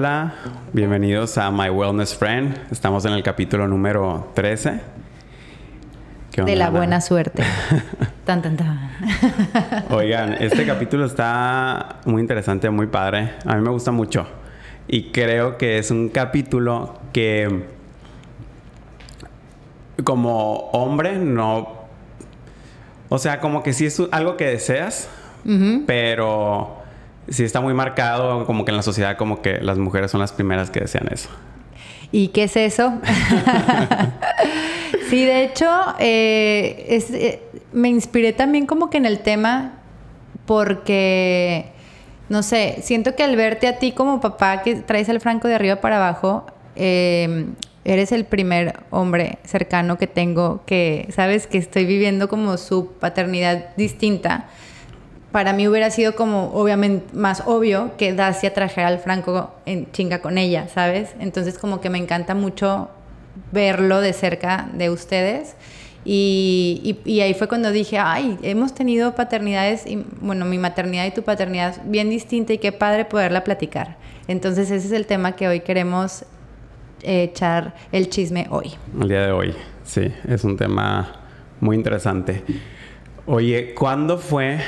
Hola, bienvenidos a My Wellness Friend. Estamos en el capítulo número 13. de la buena suerte. tan, tan, tan. Oigan, este capítulo está muy interesante, muy padre. A mí me gusta mucho. Y creo que es un capítulo que como hombre no... O sea, como que sí es algo que deseas, pero sí está muy marcado como que en la sociedad como que las mujeres son las primeras que desean eso. ¿Y qué es eso? sí, de hecho, eh, eh, me inspiré también como que en el tema porque, no sé, siento que al verte a ti como papá que traes el franco de arriba para abajo, eh, eres el primer hombre cercano que tengo que, sabes, que estoy viviendo como su paternidad distinta para mí hubiera sido como obviamente más obvio que Dacia trajera al Franco en chinga con ella, ¿sabes? Entonces como que me encanta mucho verlo de cerca de ustedes. Y, y, ahí fue cuando dije, ay, hemos tenido paternidades, y, bueno, mi maternidad y tu paternidad bien distinta y qué padre poderla platicar. Entonces ese es el tema que hoy queremos echar el chisme hoy. El día de hoy, sí, es un tema muy interesante. Oye, ¿cuándo fue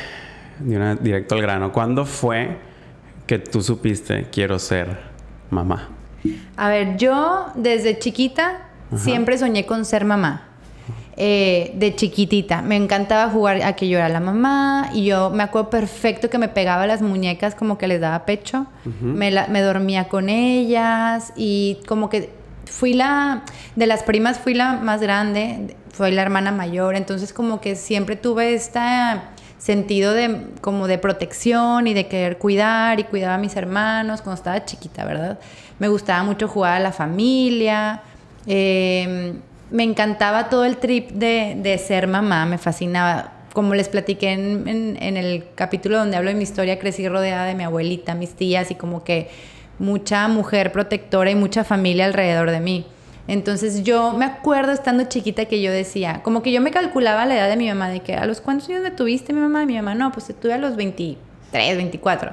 directo al grano. ¿Cuándo fue que tú supiste quiero ser mamá? A ver, yo desde chiquita siempre soñé con ser mamá. Eh, de chiquitita. Me encantaba jugar a que yo era la mamá y yo me acuerdo perfecto que me pegaba las muñecas como que les daba pecho. me, me, dormía con ellas y como que fui la, de las primas fui la más grande, fui la hermana mayor, entonces como que siempre tuve esta sentido de como de protección y de querer cuidar y cuidar a mis hermanos cuando estaba chiquita, ¿verdad? Me gustaba mucho jugar a la familia. Em, me encantaba todo el trip de, ser mamá, me fascinaba. Como les platiqué en, en, el capítulo donde hablo de mi historia, crecí rodeada de mi abuelita, mis tías y como que mucha mujer protectora y mucha familia alrededor de mí. Entonces yo me acuerdo estando chiquita que yo decía, como que yo me calculaba la edad de mi mamá, de que a los cuántos años me tuviste mi mamá, mi mamá, no, pues te tuve a los 23, 24.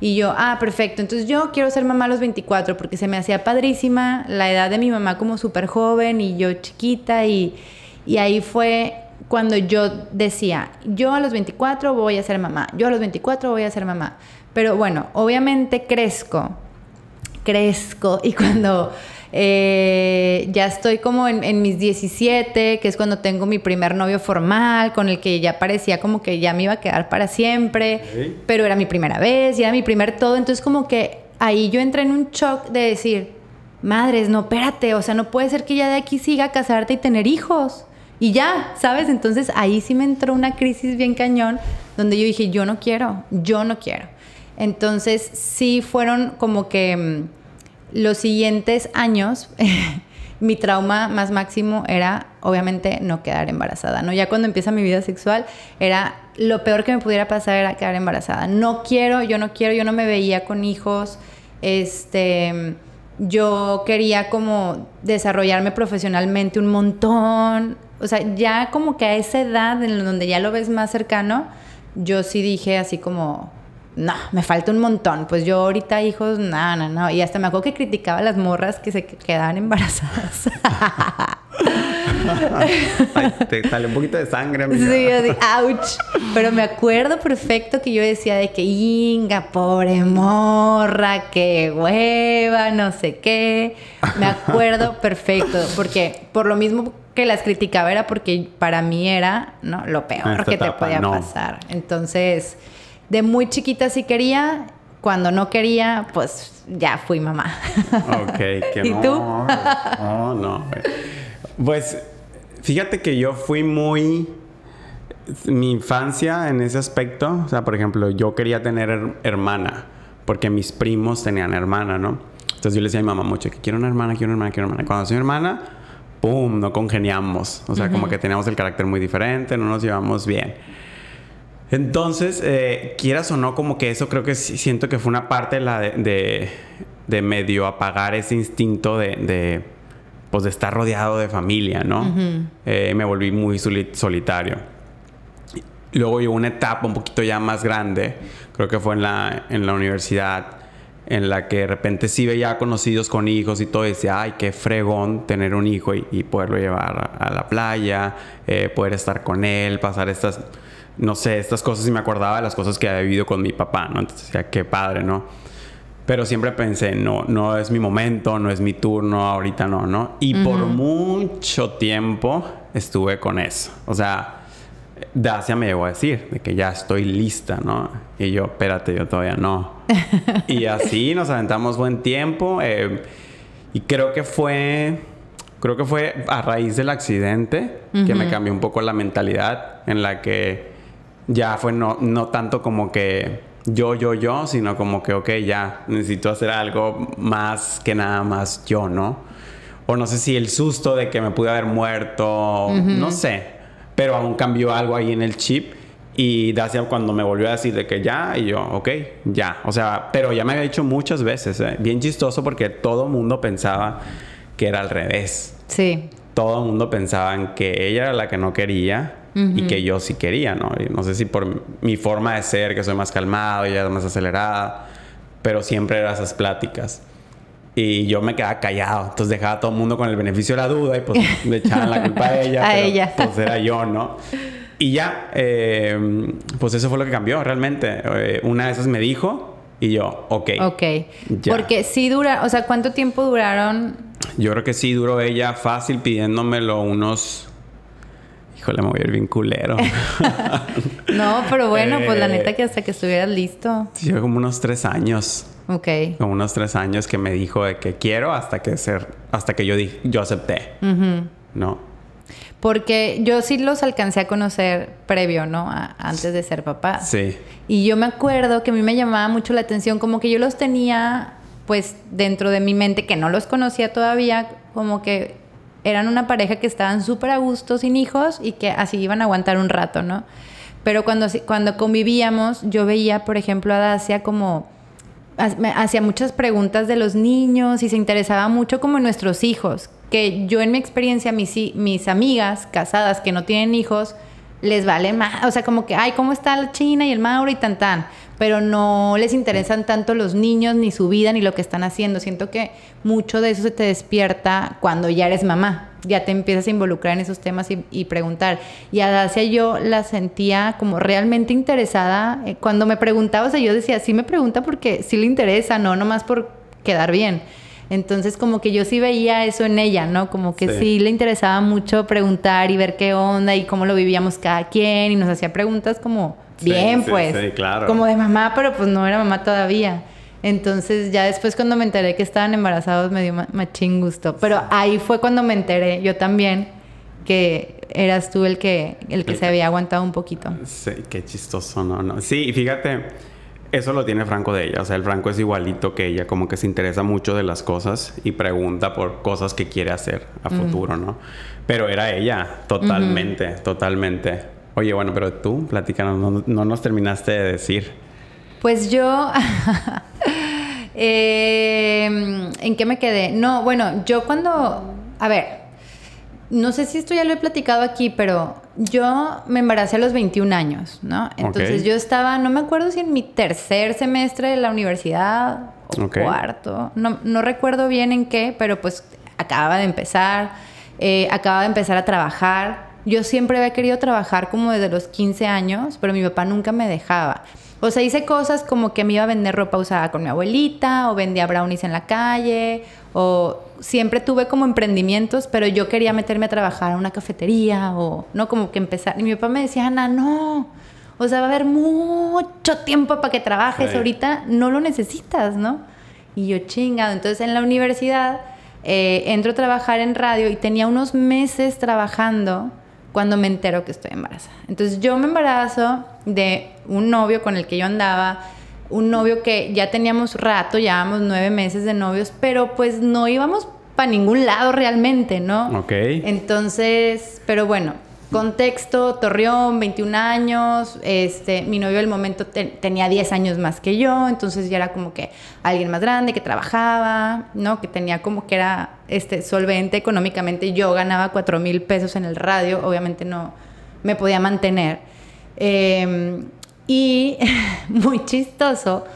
Y yo, ah, perfecto, entonces yo quiero ser mamá a los 24 porque se me hacía padrísima la edad de mi mamá como súper joven y yo chiquita y, y ahí fue cuando yo decía, yo a los 24 voy a ser mamá, yo a los 24 voy a ser mamá. Pero bueno, obviamente crezco, crezco y cuando eh, ya estoy como en, mis 17, que es cuando tengo mi primer novio formal, con el que ya parecía como que ya me iba a quedar para siempre, pero era mi primera vez, y era mi primer todo, entonces como que ahí yo entré en un shock de decir, madres, no, espérate, o sea, no puede ser que ya de aquí siga a casarte y tener hijos. Y ya, ¿sabes? Entonces ahí sí me entró una crisis bien cañón, donde yo dije, yo no quiero, yo no quiero. Entonces sí fueron como que mm, los siguientes años, mi trauma más máximo era, obviamente, no quedar embarazada, ¿no? Ya cuando empieza mi vida sexual, era lo peor que me pudiera pasar era quedar embarazada. No quiero, yo no quiero, yo no me veía con hijos, este, yo quería como desarrollarme profesionalmente un montón, o sea, ya como que a esa edad en donde ya lo ves más cercano, yo sí dije así como, no, me falta un montón. Pues yo ahorita hijos, no, no, no. Y hasta me acuerdo que criticaba a las morras que se quedaban embarazadas. te sale un poquito de sangre, amiga. Sí, así, ouch. Pero me acuerdo perfecto que yo decía de que, inga, pobre morra, qué hueva, no sé qué. Me acuerdo perfecto, porque por lo mismo que las criticaba era porque para mí era, ¿no? Lo peor que te podía pasar. Entonces de muy chiquita sí quería, cuando no quería, pues ya fui mamá. Ok, que ¿Y tú? No, no. Pues fíjate que yo fui muy mi infancia en ese aspecto, o sea, por ejemplo, yo quería tener hermana, porque mis primos tenían hermana, ¿no? Entonces yo le decía a mi mamá mucho que quiero una hermana, quiero una hermana, quiero una hermana. Cuando soy hermana, ¡pum! No congeniamos. O sea, como que teníamos el carácter muy diferente, no nos llevamos bien. Entonces, eh, quieras o no, como que eso creo que siento que fue una parte de, la de, de, medio apagar ese instinto de, pues de estar rodeado de familia, ¿no? Eh, me volví muy solitario. Luego llegó una etapa un poquito ya más grande, creo que fue en la, en la universidad, en la que de repente sí veía conocidos con hijos y todo, y decía, ay, qué fregón tener un hijo y, poderlo llevar a, la playa, eh, poder estar con él, pasar estas, no sé, estas cosas y me acordaba de las cosas que había vivido con mi papá, ¿no? Entonces decía, qué padre, ¿no? Pero siempre pensé, no, no es mi momento, no es mi turno, ahorita no, ¿no? Y por mucho tiempo estuve con eso. O sea, Dacia me llegó a decir de que ya estoy lista, ¿no? Y yo, espérate, yo todavía no. y así nos aventamos buen tiempo. Eh, y creo que fue, creo que fue a raíz del accidente que me cambió un poco la mentalidad en la que ya fue no, no tanto como que yo, yo, yo, sino como que, ok, ya necesito hacer algo más que nada más yo, ¿no? O no sé si el susto de que me pude haber muerto, no sé pero aún cambió algo ahí en el chip. Y Dacia cuando me volvió a decir de que ya, y yo, ok, ya. O sea, pero ya me había dicho muchas veces, ¿eh? bien chistoso porque todo mundo pensaba que era al revés. Sí. Todo el mundo pensaba que ella era la que no quería y que yo sí quería, ¿no? Y no sé si por mi forma de ser, que soy más calmado, y más acelerada, pero siempre eran esas pláticas. Y yo me quedaba callado. Entonces dejaba a todo el mundo con el beneficio de la duda y pues le echaban la culpa a ella. a ella. Pues era yo, ¿no? Y ya, eh, pues eso fue lo que cambió realmente. Eh, una de esas me dijo y yo, ok. Ok. Porque sí dura, o sea, ¿cuánto tiempo duraron? Yo creo que sí duró ella fácil pidiéndomelo unos... Híjole, me voy a ir bien culero. no, pero bueno, pues la neta que hasta que estuvieras listo. Sí, como unos tres años. Ok. Como unos tres años que me dijo de que quiero hasta que ser, hasta que yo dije, yo acepté. ¿No? Porque yo sí los alcancé a conocer previo, ¿no? antes de ser papá. Sí. Y yo me acuerdo que a mí me llamaba mucho la atención, como que yo los tenía, pues, dentro de mi mente, que no los conocía todavía, como que eran una pareja que estaban súper a gusto sin hijos y que así iban a aguantar un rato, ¿no? Pero cuando, cuando convivíamos, yo veía, por ejemplo, a Dacia como hacía muchas preguntas de los niños y se interesaba mucho como en nuestros hijos, que yo en mi experiencia, mis, mis amigas casadas que no tienen hijos, les vale más, o sea, como que, ay, ¿cómo está la China y el Mauro y tan tan? Pero no les interesan tanto los niños, ni su vida, ni lo que están haciendo. Siento que mucho de eso se te despierta cuando ya eres mamá, ya te empiezas a involucrar en esos temas y, preguntar. Y a Dacia yo la sentía como realmente interesada. Eh, cuando me preguntaba, o sea, yo decía, sí me pregunta porque sí le interesa, no nomás por quedar bien. Entonces como que yo sí veía eso en ella, ¿no? Como que sí. le interesaba mucho preguntar y ver qué onda y cómo lo vivíamos cada quien y nos hacía preguntas como bien, pues. Sí, claro. Como de mamá, pero pues no era mamá todavía. Entonces ya después cuando me enteré que estaban embarazados me dio machín gusto. Pero ahí fue cuando me enteré yo también que eras tú el que, el que se había aguantado un poquito. Sí, qué chistoso, ¿no? no. Sí, fíjate eso lo tiene Franco de ella. O sea, el Franco es igualito que ella, como que se interesa mucho de las cosas y pregunta por cosas que quiere hacer a futuro, ¿no? Pero era ella, totalmente, totalmente. Oye, bueno, pero tú, platícanos, no, nos terminaste de decir. Pues yo. Em, ¿En qué me quedé? No, bueno, yo cuando. A ver, no sé si esto ya lo he platicado aquí, pero yo me embaracé a los 21 años, ¿no? Entonces yo estaba, no me acuerdo si en mi tercer semestre de la universidad o cuarto, no, no, recuerdo bien en qué, pero pues acababa de empezar, eh, acababa de empezar a trabajar. Yo siempre había querido trabajar como desde los 15 años, pero mi papá nunca me dejaba. O sea, hice cosas como que me iba a vender ropa usada con mi abuelita, o vendía brownies en la calle, o siempre tuve como emprendimientos, pero yo quería meterme a trabajar en una cafetería, o no como que empezar. Y mi papá me decía, Ana, no. O sea, va a haber mucho tiempo para que trabajes. Ahorita no lo necesitas, ¿no? Y yo chingado. Entonces en la universidad eh, entro a trabajar en radio y tenía unos meses trabajando cuando me entero que estoy embarazada. Entonces yo me embarazo de un novio con el que yo andaba, un novio que ya teníamos rato, llevábamos nueve meses de novios, pero pues no íbamos para ningún lado realmente, ¿no? Ok. Entonces, pero bueno, Contexto, Torreón, 21 años, este, mi novio del momento tenía 10 años más que yo, entonces ya era como que alguien más grande que trabajaba, ¿no? Que tenía como que era este, solvente económicamente, yo ganaba 4 mil pesos en el radio, obviamente no me podía mantener. Em, y muy chistoso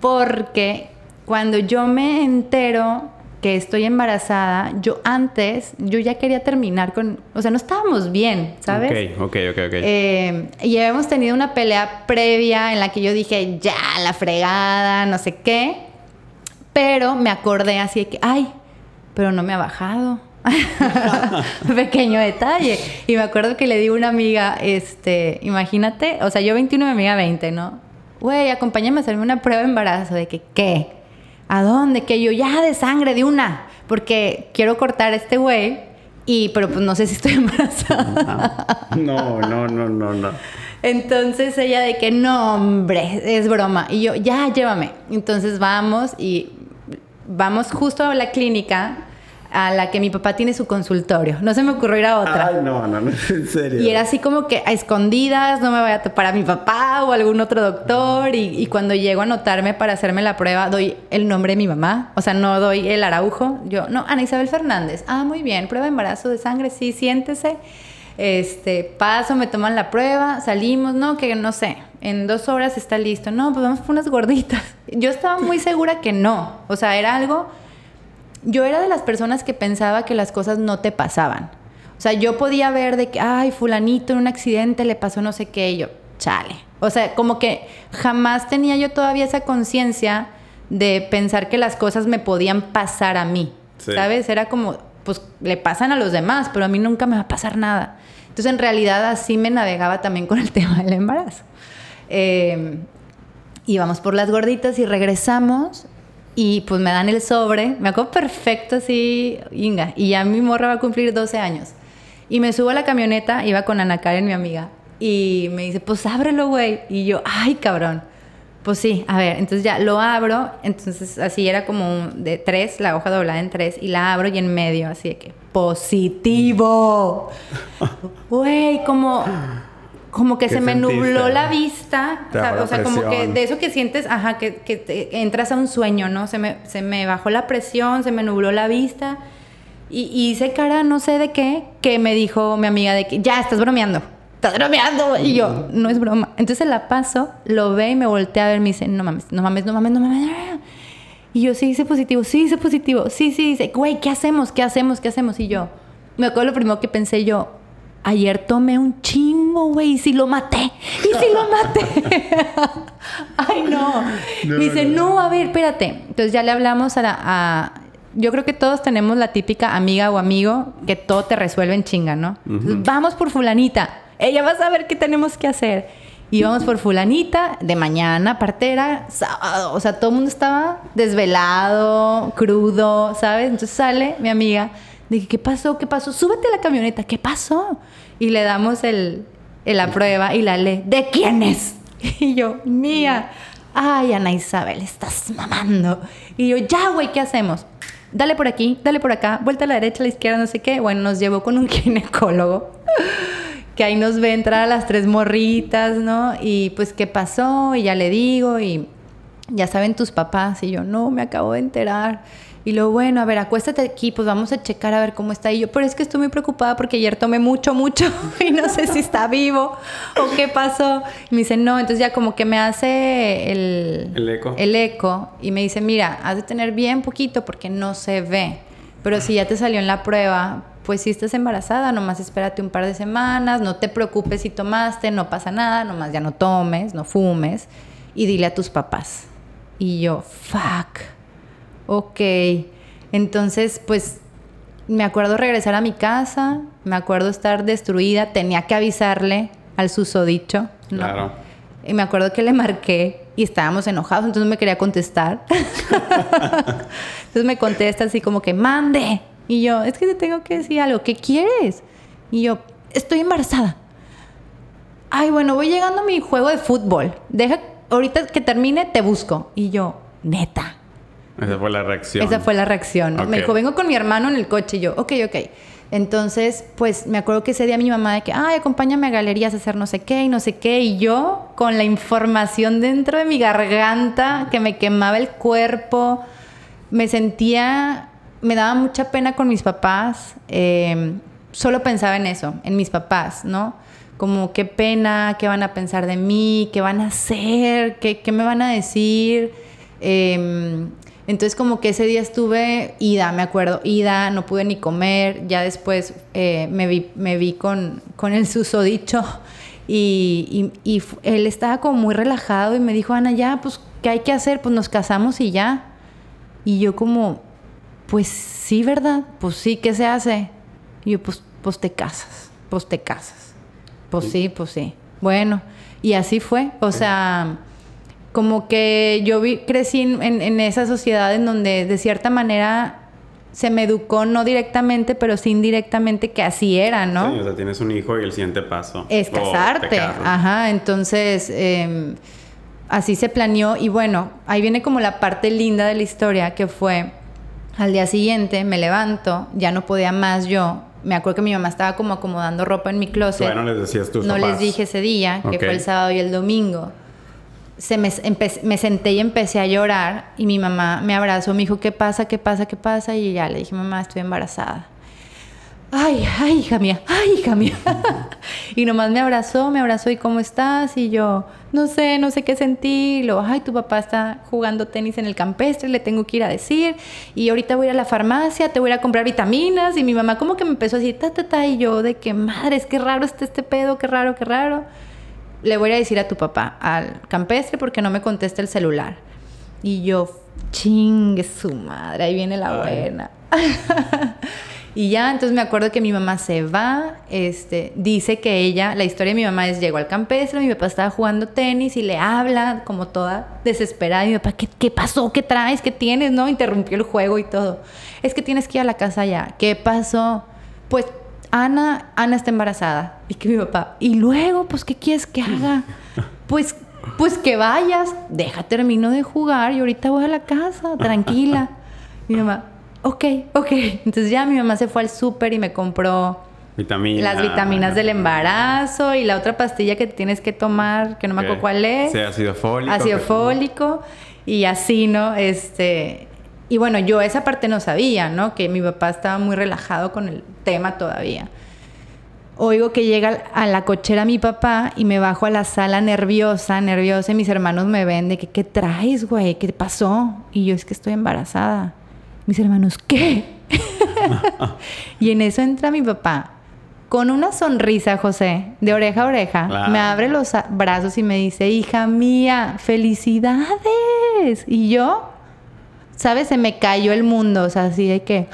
porque cuando yo me entero que estoy embarazada, yo antes, yo ya quería terminar con, o sea, no estábamos bien, ¿sabes? Ok, ok, ok, ok. Eh, y habíamos tenido una pelea previa en la que yo dije, ya, la fregada, no sé qué. Pero me acordé así de que, ay, pero no me ha bajado. Pequeño detalle. Y me acuerdo que le di a una amiga, este, imagínate, o sea, yo 21 y mi amiga 20, ¿no? Güey, acompáñame a hacerme una prueba de embarazo. ¿De que qué? ¿A dónde? Que yo ya de sangre, de una. Porque quiero cortar a este güey. Y, pero pues no sé si estoy embarazada. No, no, no, no, no. Entonces ella de que no, hombre, es broma. Y yo, ya, llévame. Entonces vamos y vamos justo a la clínica a la que mi papá tiene su consultorio. No se me ocurrió ir a otra. Ay, no, no, no, en serio. Y era así como que a escondidas, no me vaya a topar a mi papá o algún otro doctor. Y, y, cuando llego a anotarme para hacerme la prueba, doy el nombre de mi mamá. O sea, no doy el araujo. Yo, no, Ana Isabel Fernández. Ah, muy bien, prueba de embarazo de sangre, sí, siéntese. Este, paso, me toman la prueba, salimos, no, que no sé, en dos horas está listo. No, pues vamos por unas gorditas. Yo estaba muy segura que no. O sea, era algo yo era de las personas que pensaba que las cosas no te pasaban. O sea, yo podía ver de que, ay, fulanito en un accidente le pasó no sé qué, y yo, chale. O sea, como que jamás tenía yo todavía esa conciencia de pensar que las cosas me podían pasar a mí. Sí. ¿Sabes? Era como, pues le pasan a los demás, pero a mí nunca me va a pasar nada. Entonces, en realidad, así me navegaba también con el tema del embarazo. Eh, íbamos por las gorditas y regresamos y pues me dan el sobre, me acuerdo perfecto así, Inga, y ya mi morra va a cumplir 12 años. Y me subo a la camioneta, iba con Ana Karen, mi amiga, y me dice, pues ábrelo, güey. Y yo, ay, cabrón. Pues sí, a ver, entonces ya lo abro, entonces así era como de tres, la hoja doblada en tres, y la abro y en medio, así de que, positivo. Güey, como como que se me nubló la vista, o sea, como que de eso que sientes, ajá, que, que te entras a un sueño, ¿no? Se me, se me bajó la presión, se me nubló la vista y, y, hice cara no sé de qué, que me dijo mi amiga de que ya, estás bromeando, estás bromeando, y yo, no es broma. Entonces la paso, lo ve y me voltea a ver, me dice, no mames, no mames, no mames, no mames. Y yo, sí, hice positivo, sí, hice positivo, sí, sí, dice, güey, ¿qué hacemos? ¿Qué hacemos? ¿Qué hacemos? Y yo, me acuerdo lo primero que pensé yo, ayer tomé un chingo, güey, y si lo maté, y si lo maté. Ay, no. Me dice, no. a ver, espérate. Entonces ya le hablamos a, la, a, Yo creo que todos tenemos la típica amiga o amigo que todo te resuelve en chinga, ¿no? Entonces, vamos por fulanita. Ella va a saber qué tenemos que hacer. Y vamos por fulanita de mañana, partera, sábado. O sea, todo el mundo estaba desvelado, crudo, ¿sabes? Entonces sale mi amiga Dije, ¿qué pasó? ¿Qué pasó? Súbete a la camioneta. ¿Qué pasó? Y le damos el, la prueba y la lee. ¿De quién es? Y yo, mía. Ay, Ana Isabel, estás mamando. Y yo, ya, güey, ¿qué hacemos? Dale por aquí, dale por acá, vuelta a la derecha, a la izquierda, no sé qué. Bueno, nos llevó con un ginecólogo que ahí nos ve entrar a las tres morritas, ¿no? Y pues, ¿qué pasó? Y ya le digo, y ya saben tus papás. Y yo, no, me acabo de enterar. Y luego, bueno, a ver, acuéstate aquí, pues vamos a checar a ver cómo está. Y yo, pero es que estoy muy preocupada porque ayer tomé mucho, mucho y no sé si está vivo o qué pasó. Y me dice, no, entonces ya como que me hace el, el eco. El eco y me dice, mira, has de tener bien poquito porque no se ve. Pero si ya te salió en la prueba, pues si estás embarazada, nomás espérate un par de semanas, no te preocupes si tomaste, no pasa nada, nomás ya no tomes, no fumes y dile a tus papás. Y yo, fuck ok. Entonces, pues me acuerdo regresar a mi casa, me acuerdo estar destruida, tenía que avisarle al susodicho. ¿no? Claro. Y me acuerdo que le marqué y estábamos enojados, entonces no me quería contestar. entonces me contesta así como que, mande. Y yo, es que te tengo que decir algo, ¿qué quieres? Y yo, estoy embarazada. Ay, bueno, voy llegando a mi juego de fútbol. Deja, ahorita que termine, te busco. Y yo, neta. Esa fue la reacción. Esa fue la reacción. ¿no? Okay. Me dijo, vengo con mi hermano en el coche. Y yo, ok, ok. Entonces, pues me acuerdo que ese día mi mamá de que, ay, acompáñame a galerías a hacer no sé qué y no sé qué. Y yo, con la información dentro de mi garganta, que me quemaba el cuerpo, me sentía, me daba mucha pena con mis papás. Eh, solo pensaba en eso, en mis papás, ¿no? Como qué pena, qué van a pensar de mí, qué van a hacer, qué, qué me van a decir. Eh, Entonces como que ese día estuve ida, me acuerdo, ida, no pude ni comer, ya después eh, me, vi, me vi con, con el susodicho y, y, y él estaba como muy relajado y me dijo, Ana, ya, pues, ¿qué hay que hacer? Pues nos casamos y ya. Y yo como, pues sí, ¿verdad? Pues sí, ¿qué se hace? Y yo, pues, pues te casas, pues te casas. Pues sí, pues sí. Bueno, y así fue. O sea, como que yo vi, crecí en, en, esa sociedad en donde de cierta manera se me educó no directamente, pero sí indirectamente que así era, ¿no? Sí, o sea, tienes un hijo y el siguiente paso. Es casarte. Ajá, entonces eh, así se planeó y bueno, ahí viene como la parte linda de la historia que fue al día siguiente me levanto, ya no podía más yo. Me acuerdo que mi mamá estaba como acomodando ropa en mi closet. Bueno, les decías tus No les dije ese día, que fue el sábado y el domingo. Se me, senté y empecé a llorar y mi mamá me abrazó, me dijo, ¿qué pasa? ¿Qué pasa? ¿Qué pasa? Y ya le dije, mamá, estoy embarazada ay, ay, hija mía, ay, hija mía. y nomás me abrazó, me abrazó y ¿cómo estás? Y yo, no sé, no sé qué sentí. Y luego, ay, tu papá está jugando tenis en el campestre, le tengo que ir a decir. Y ahorita voy a la farmacia, te voy a comprar vitaminas. Y mi mamá como que me empezó a decir, ta, ta, ta. Y yo, de que madre, es que raro está este pedo, qué raro, qué raro. Le voy a decir a tu papá, al campestre, porque no me contesta el celular. Y yo, chingue su madre, ahí viene la buena. Y ya, entonces me acuerdo que mi mamá se va, este, dice que ella, la historia de mi mamá es, llegó al campestre, mi papá estaba jugando tenis y le habla como toda desesperada. Y mi papá, ¿qué, qué pasó? ¿Qué traes? ¿Qué tienes? ¿No? Interrumpió el juego y todo. Es que tienes que ir a la casa ya. ¿Qué pasó? Pues Ana, Ana está embarazada. Y que mi papá, y luego, pues, ¿qué quieres que haga? Pues, pues que vayas, deja, termino de jugar y ahorita voy a la casa, tranquila. Mi mamá, ok, ok. Entonces ya mi mamá se fue al súper y me compró las vitaminas del embarazo y la otra pastilla que tienes que tomar, que no me acuerdo cuál es. Sí, ácido fólico. Ácido fólico. Y así, ¿no? Este. Y bueno, yo esa parte no sabía, ¿no? Que mi papá estaba muy relajado con el tema todavía. Oigo que llega a la cochera mi papá y me bajo a la sala nerviosa, nerviosa, y mis hermanos me ven de que, ¿qué traes, güey? ¿Qué pasó? Y yo es que estoy embarazada. Mis hermanos, ¿qué? y en eso entra mi papá con una sonrisa, José, de oreja a oreja. Me abre los brazos y me dice, hija mía, felicidades. Y yo, ¿sabes? Se me cayó el mundo, o sea, así de que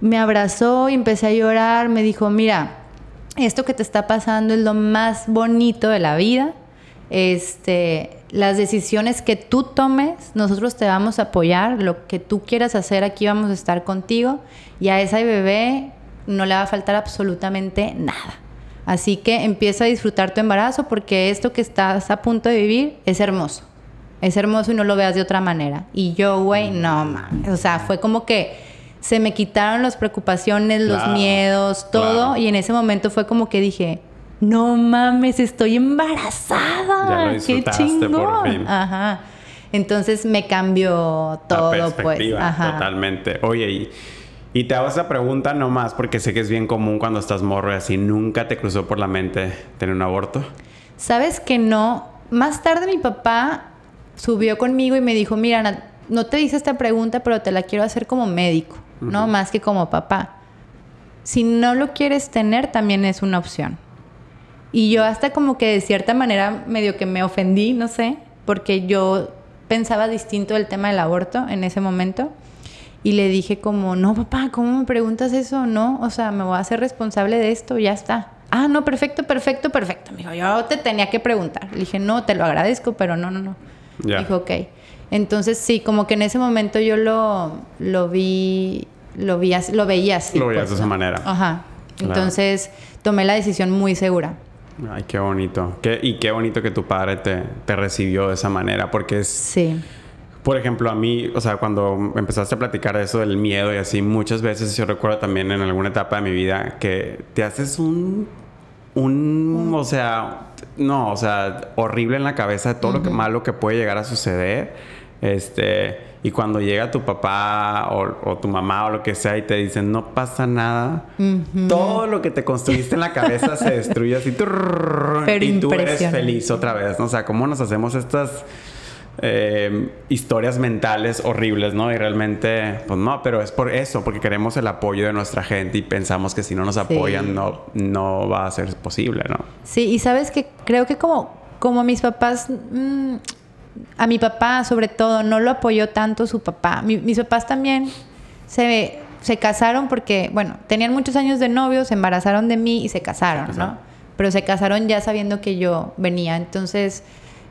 me abrazó y empecé a llorar. Me dijo, mira, esto que te está pasando es lo más bonito de la vida. Este, las decisiones que tú tomes, nosotros te vamos a apoyar, lo que tú quieras hacer, aquí vamos a estar contigo y a esa bebé no le va a faltar absolutamente nada. Así que empieza a disfrutar tu embarazo porque esto que estás a punto de vivir es hermoso. Es hermoso y no lo veas de otra manera. Y yo, güey, no mames. O sea, fue como que se me quitaron las preocupaciones, los miedos, todo. Y en ese momento fue como que dije, no mames, estoy embarazada. Qué chingón. Ajá. Entonces me cambió todo, pues. Ajá. Totalmente. Oye, y, y, te hago esa pregunta nomás porque sé que es bien común cuando estás morro y así. ¿Nunca te cruzó por la mente tener un aborto? Sabes que no. Más tarde mi papá subió conmigo y me dijo, mira, no te hice esta pregunta, pero te la quiero hacer como médico, no más que como papá. Si no lo quieres tener, también es una opción. Y yo hasta como que de cierta manera medio que me ofendí, no sé, porque yo pensaba distinto del tema del aborto en ese momento. Y le dije como, no, papá, ¿cómo me preguntas eso? No, o sea, me voy a hacer responsable de esto, ya está. Ah, no, perfecto, perfecto, perfecto. Me dijo, yo te tenía que preguntar. Le dije, no, te lo agradezco, pero no, no, no. Dijo, ok. Entonces sí, como que en ese momento yo lo, lo vi, lo vi, lo veía así. Lo veías pues, de esa manera. Ajá. Entonces tomé la decisión muy segura. Ay, qué bonito. y qué bonito que tu padre te, te, recibió de esa manera, porque es... Sí. Por ejemplo, a mí, o sea, cuando empezaste a platicar eso del miedo y así, muchas veces yo recuerdo también en alguna etapa de mi vida que te haces un... Un, o sea, no, o sea, horrible en la cabeza de todo lo que malo que puede llegar a suceder. Este, y cuando llega tu papá o, tu mamá o lo que sea y te dicen, no pasa nada, todo lo que te construiste en la cabeza se destruye así. y tú eres feliz otra vez. O sea, ¿cómo nos hacemos estas eh, historias mentales horribles, ¿no? Y realmente, pues no, pero es por eso, porque queremos el apoyo de nuestra gente y pensamos que si no nos apoyan no, no va a ser posible, ¿no? Sí, y sabes que creo que como, como mis papás, mm, a mi papá sobre todo, no lo apoyó tanto su papá. mis papás también se, se casaron porque, bueno, tenían muchos años de novios, se embarazaron de mí y se casaron, ¿no? Pero se casaron ya sabiendo que yo venía. Entonces,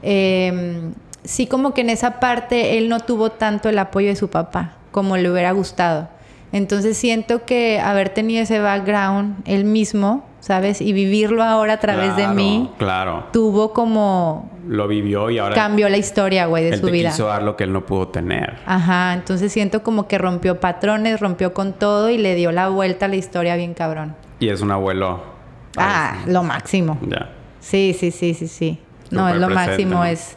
eh, sí como que en esa parte él no tuvo tanto el apoyo de su papá como le hubiera gustado. Entonces siento que haber tenido ese background él mismo, ¿sabes? Y vivirlo ahora a través de mí. Claro. Tuvo como... Lo vivió y ahora... Cambió la historia, güey, de su te vida. quiso dar lo que él no pudo tener. Ajá, entonces siento como que rompió patrones, rompió con todo y le dio la vuelta a la historia bien cabrón. Y es un abuelo... Ah, lo máximo. Ya. Sí, sí, sí, sí, sí. No, es lo máximo, es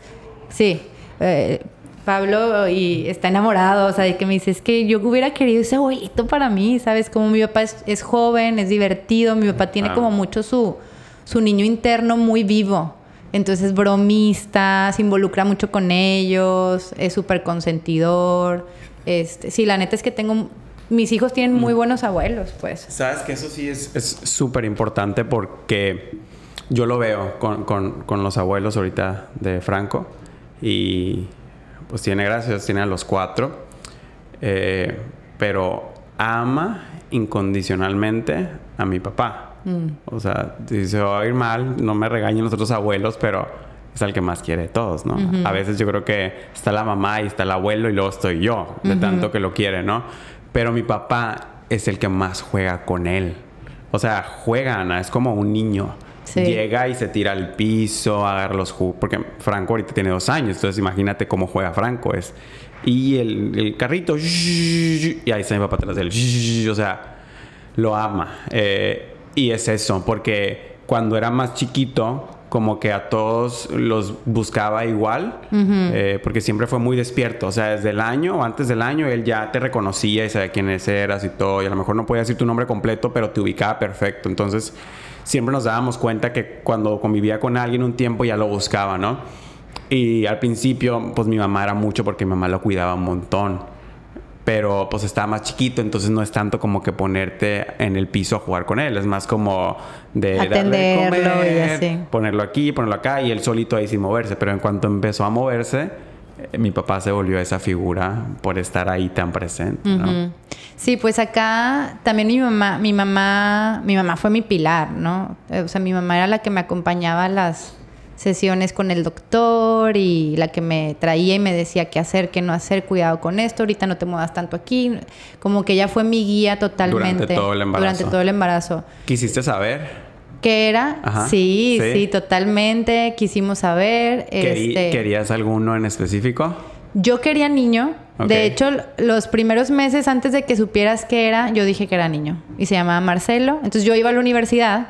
Sí, eh, Pablo y está enamorado, o sea, de que me dice, es que yo hubiera querido ese abuelito para mí, ¿sabes? Como mi papá es, joven, es divertido, mi papá tiene como mucho su, su niño interno muy vivo. Entonces bromista, se involucra mucho con ellos, es súper consentidor. Este, sí, la neta es que tengo... Mis hijos tienen muy mm. buenos abuelos, pues. Sabes que eso sí es súper importante porque yo lo veo con, con, con los abuelos ahorita de Franco y pues tiene gracias, tiene a los cuatro, eh, pero ama incondicionalmente a mi papá. Mm. O sea, si se va a ir mal, no me regañen los otros abuelos, pero es el que más quiere de todos, ¿no? A veces yo creo que está la mamá y está el abuelo y luego estoy yo, de tanto que lo quiere, ¿no? Pero mi papá es el que más juega con él. O sea, juega, Ana, es como un niño. Llega y se tira al piso, agarra los jugos. Porque Franco ahorita tiene dos años, entonces imagínate cómo juega Franco. Es. Y el, carrito, y ahí se va para atrás del. O sea, lo ama. Eh, y es eso, porque cuando era más chiquito, como que a todos los buscaba igual, eh, porque siempre fue muy despierto. O sea, desde el año o antes del año, él ya te reconocía y sabía quién eras y todo. Y a lo mejor no podía decir tu nombre completo, pero te ubicaba perfecto. Entonces siempre nos dábamos cuenta que cuando convivía con alguien un tiempo ya lo buscaba, ¿no? Y al principio, pues mi mamá era mucho porque mi mamá lo cuidaba un montón. Pero pues estaba más chiquito, entonces no es tanto como que ponerte en el piso a jugar con él. Es más como de Atenderlo darle y así. ponerlo aquí, ponerlo acá y él solito ahí sin moverse. Pero en cuanto empezó a moverse, mi papá se volvió esa figura por estar ahí tan presente, ¿no? Sí, pues acá también mi mamá, mi mamá, mi mamá fue mi pilar, ¿no? O sea, mi mamá era la que me acompañaba a las sesiones con el doctor y la que me traía y me decía qué hacer, qué no hacer, cuidado con esto, ahorita no te muevas tanto aquí. Como que ella fue mi guía totalmente. Durante todo el embarazo. Durante todo el embarazo. ¿Quisiste saber? ¿Qué era? Sí, sí, totalmente. Quisimos saber. Este... ¿Querías alguno en específico? Yo quería niño. De hecho, los primeros meses antes de que supieras qué era, yo dije que era niño. Y se llamaba Marcelo. Entonces yo iba a la universidad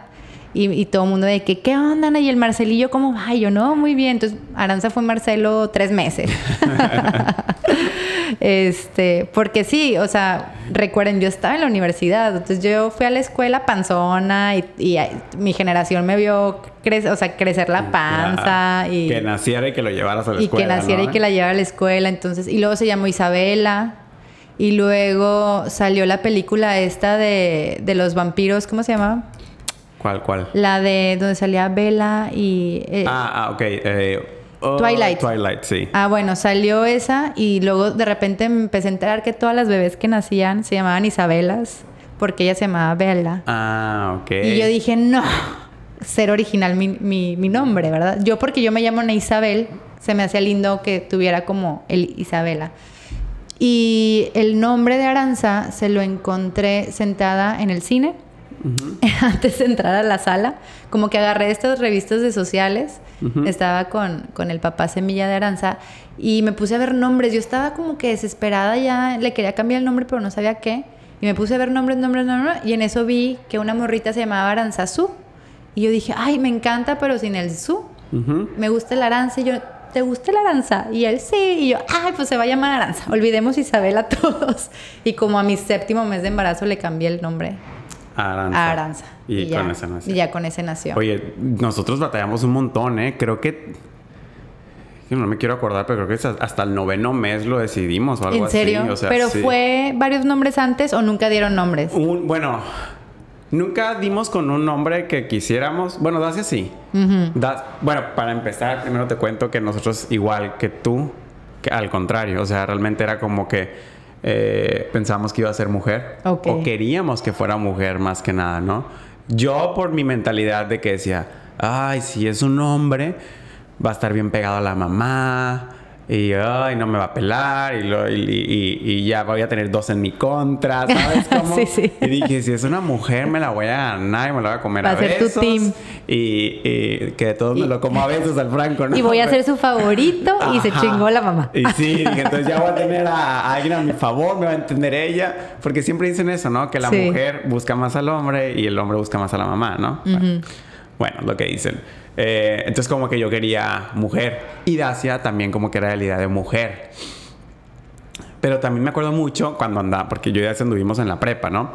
y, todo el mundo de que, ¿qué onda, Ana? Y el Marcelillo, ¿cómo va? Y yo, no, muy bien. Entonces, Aranza fue Marcelo tres meses. este, porque sí, o sea, recuerden, yo estaba en la universidad. Entonces, yo fui a la escuela panzona y, mi generación me vio crecer, o sea, crecer la panza. Y, que naciera y que lo llevaras a la escuela. Y que naciera y que la llevara a la escuela. Entonces, y luego se llamó Isabela. Y luego salió la película esta de, de los vampiros, ¿cómo se llamaba? ¿Cuál, cuál? La de donde salía Bella y... Eh, ah, ah, ok. Eh, oh, Twilight. Twilight, sí. Ah, bueno, salió esa y luego de repente me empecé a enterar que todas las bebés que nacían se llamaban Isabelas porque ella se llamaba Bella. Ah, ok. Y yo dije, no, ser original mi, mi, mi nombre, ¿verdad? Yo porque yo me llamo Ana Isabel, se me hacía lindo que tuviera como el Isabela. Y el nombre de Aranza se lo encontré sentada en el cine antes de entrar a la sala, como que agarré estas revistas de sociales, estaba con, con, el papá Semilla de Aranza y me puse a ver nombres, yo estaba como que desesperada ya, le quería cambiar el nombre pero no sabía qué, y me puse a ver nombres, nombres, nombres, y en eso vi que una morrita se llamaba Aranzazú, y yo dije, ay, me encanta pero sin el su, me gusta el Aranza, y yo, ¿te gusta el Aranza? Y él, sí. Y yo, ay, pues se va a llamar Aranza. Olvidemos Isabel a todos. Y como a mi séptimo mes de embarazo le cambié el nombre Aranza. Aranza. Y, con ese nació. Y ya con ese nació. Oye, nosotros batallamos un montón, ¿eh? Creo que. no me quiero acordar, pero creo que hasta el noveno mes lo decidimos o algo ¿En serio? así. o sea, ¿Pero sí. fue varios nombres antes o nunca dieron nombres? Un, bueno, nunca dimos con un nombre que quisiéramos. Bueno, Dacia sí. Da- bueno, para empezar, primero te cuento que nosotros, igual que tú, que al contrario, o sea, realmente era como que eh, pensamos que iba a ser mujer. O queríamos que fuera mujer más que nada, ¿no? Yo, por mi mentalidad de que decía, ay, si es un hombre, va a estar bien pegado a la mamá. Y ay, no me va a pelar y, lo- y- y- y ya voy a tener dos en mi contra, ¿sabes cómo? Sí, sí. Y dije, si es una mujer me la voy a ganar y me la voy a comer Va a, a ser tu besos. team. Y, y que de todos me lo como a besos al Franco, ¿no? Y voy a ser su favorito y se chingó la mamá. Y sí, dije, entonces ya voy a tener a, a alguien a mi favor, me va a entender ella. Porque siempre dicen eso, ¿no? Que la Sí. mujer busca más al hombre y el hombre busca más a la mamá, ¿no? Bueno, Bueno, lo que dicen. Eh, entonces como que yo quería mujer. Y Dacia también como que era la idea de mujer. Pero también me acuerdo mucho cuando andaba, porque yo y Dacia anduvimos en la prepa, ¿no?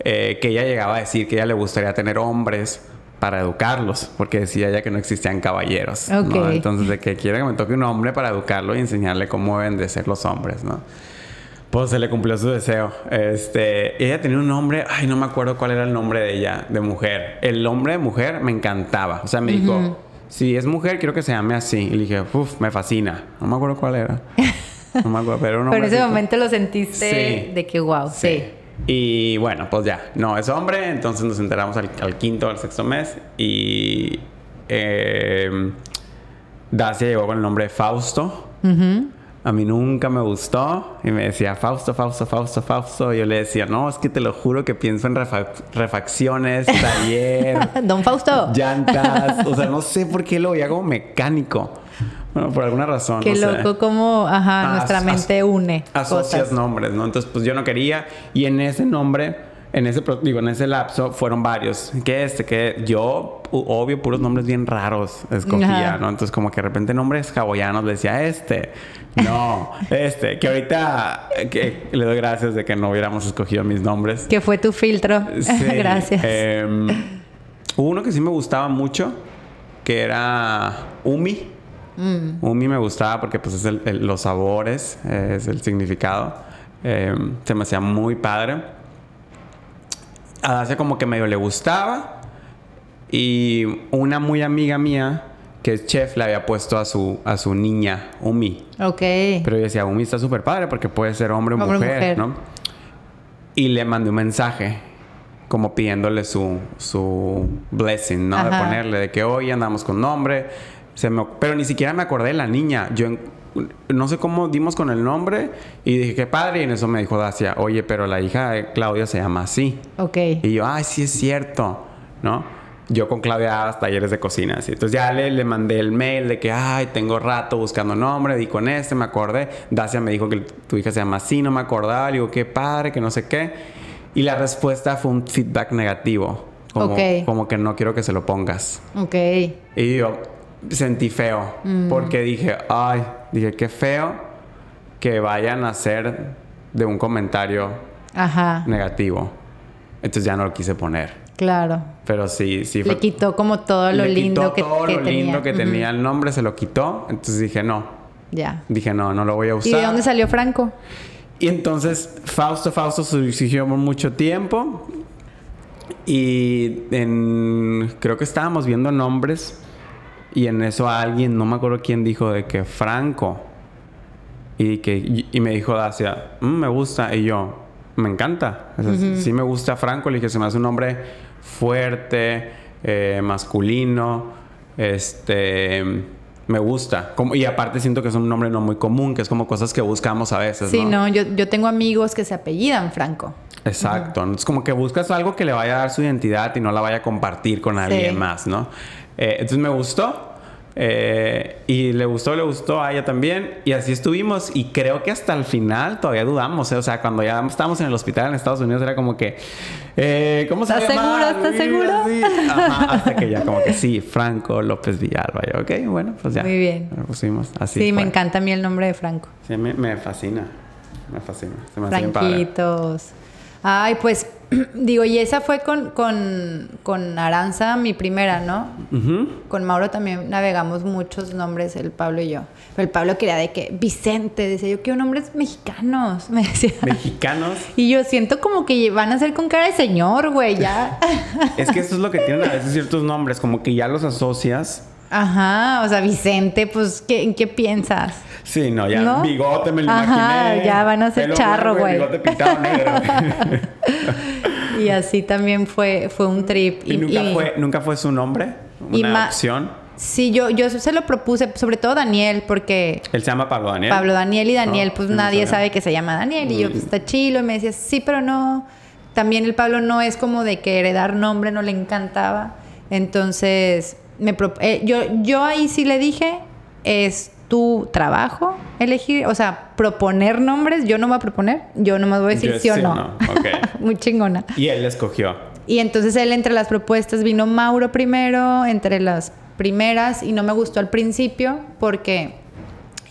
Eh, que ella llegaba a decir que ella le gustaría tener hombres para educarlos, porque decía ella que no existían caballeros. Entonces, de que quiere que me toque un hombre para educarlo y enseñarle cómo deben de ser los hombres, ¿no? Pues se le cumplió su deseo. Este, ella tenía un nombre, ay, no me acuerdo cuál era el nombre de ella, de mujer. El nombre de mujer me encantaba. O sea, me dijo, si es mujer, quiero que se llame así. Y le dije, uff, me fascina. No me acuerdo cuál era. No me acuerdo, pero un Pero en ese momento lo sentiste Sí. de que wow, sí. Y bueno, pues ya, no es hombre, entonces nos enteramos al, al quinto, al sexto mes y eh, Dacia llegó con el nombre de Fausto. A mí nunca me gustó y me decía Fausto, Fausto, Fausto, Fausto. Y yo le decía, no, es que te lo juro que pienso en refa- refacciones, taller, Don Fausto. llantas. O sea, no sé por qué lo veía como mecánico. Bueno, por alguna razón. Qué no sé. loco cómo, ajá, Ah, nuestra as- mente une asocias cosas. nombres, ¿no? Entonces, pues yo no quería. Y en ese nombre, en ese, digo, en ese lapso, fueron varios. Que este, que yo, obvio, puros nombres bien raros escogía, Ajá. ¿no? Entonces, como que de repente nombres hawaianos le decía este. No, este. Que ahorita que le doy gracias de que no hubiéramos escogido mis nombres. Que fue tu filtro. Sí, Gracias. em, hubo uno que sí me gustaba mucho, que era Umi. Mm. Umi me gustaba porque pues es el- el- los sabores, eh, es el significado. Em, se me hacía muy padre. A Dacia como que medio le gustaba. Y una muy amiga mía, que es chef, le había puesto a su, a su niña Umi. ok. Pero yo decía, Umi está súper padre porque puede ser hombre o mujer, mujer. ¿no? Y le mandé un mensaje como pidiéndole su, su blessing, ¿no? De ponerle de que hoy andamos con nombre. Se me- pero ni siquiera me acordé de la niña. Yo no sé cómo dimos con el nombre y dije, qué padre. Y en eso me dijo Dacia, oye, pero la hija de Claudia se llama así. ok. Y yo, ay, sí es cierto, ¿no? Yo con Claudia daba talleres de cocina, así. Entonces ya le, le mandé el mail de que, ay, tengo rato buscando nombre, di con este, me acordé. Dacia me dijo que tu hija se llama así, no me acordaba. Le digo, qué padre, que no sé qué. Y la respuesta fue un feedback negativo. Como, Ok. como que no quiero que se lo pongas. Ok. Y yo sentí feo, porque dije, ay, dije, qué feo que vayan a hacer de un comentario Ajá. negativo. Entonces ya no lo quise poner. Claro. Pero sí, sí Le quitó como todo lo le lindo quitó que, todo que lo tenía. lindo que tenía el nombre, se lo quitó. Entonces dije, no. Ya. Dije, no, no lo voy a usar. ¿Y de dónde salió Franco? Y entonces Fausto, Fausto surgió por mucho tiempo. Y en, creo que estábamos viendo nombres. Y en eso alguien, no me acuerdo quién dijo de que Franco. Y, que, y, y me dijo Dacia, "Mm, me gusta. Y yo, me encanta. O sea, Sí me gusta Franco. Le dije, se me hace un nombre fuerte, eh, masculino. Este. Me gusta. Como, y aparte siento que es un nombre no muy común, que es como cosas que buscamos a veces. Sí, ¿no? no, yo, yo tengo amigos que se apellidan Franco. Exacto. Es como que buscas algo que le vaya a dar su identidad y no la vaya a compartir con alguien Sí. más, ¿no? Eh, entonces me gustó. eh, y le gustó, le gustó a ella también. Y así estuvimos. Y creo que hasta el final todavía dudamos. ¿eh? O sea, cuando ya estábamos en el hospital en Estados Unidos era como que... eh, ¿Cómo se ¿Estás seguro? ¿Estás Sí, seguro? Ajá, hasta que ya como que sí, Franco López Villalba. Yo, ok, bueno, pues ya. Muy bien. Lo pusimos así. Sí, me encanta a mí el nombre de Franco. Sí, me, me fascina. Me fascina. Se me. Franquitos. Ay, pues digo, y esa fue con, con, con Aranza, mi primera, ¿no? Con Mauro también navegamos muchos nombres, el Pablo y yo. Pero el Pablo quería de que Vicente, decía yo, quiero nombres mexicanos, me decía. Mexicanos. Y yo siento como que van a ser con cara de señor, güey, ya. Es que eso es lo que tienen a veces ciertos nombres, como que ya los asocias. Ajá, o sea, Vicente, pues, ¿qué, ¿en qué piensas? Sí, no, ya ¿No? bigote me lo Ajá, imaginé. ya van a ser charro, güey. Bigote pintado negro. Y así también fue, fue un trip. ¿Y, nunca, y- fue, nunca fue su nombre? Una opción. Sí, yo, yo se lo propuse, sobre todo Daniel, porque Él se llama Pablo Daniel. Pablo Daniel y Daniel, No, pues no nadie sabe que se llama Daniel. Y yo, pues está chilo. Y me decía, sí, pero no. También el Pablo no es como de que heredar nombre, no le encantaba. Entonces, me eh, yo, yo ahí sí le dije, es tu trabajo elegir, o sea, proponer nombres. Yo no me voy a proponer, yo nomás voy a decir Yo sí o no. no, ok. Muy chingona. Y él escogió. Y entonces él entre las propuestas vino Mauro primero, entre las primeras, y no me gustó al principio porque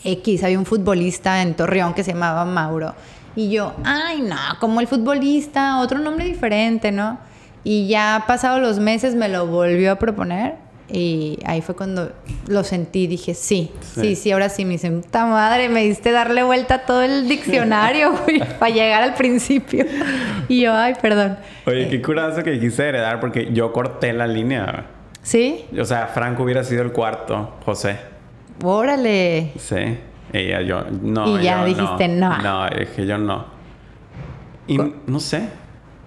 X, había un futbolista en Torreón que se llamaba Mauro. Y yo, ay no, como el futbolista, otro nombre diferente, ¿no? Y ya pasados los meses me lo volvió a proponer y ahí fue cuando lo sentí, dije, sí, Sí. sí, sí, ahora sí, me dice, puta madre, me diste darle vuelta a todo el diccionario, güey, para llegar al principio. Y yo, ay, perdón. Oye, qué curazo que dijiste heredar porque yo corté la línea. ¿Sí? O sea, Franco hubiera sido el cuarto, José. Órale. Sí. Ella, yo, no. Y ya yo dijiste, no. No, dije yo no. Y no sé.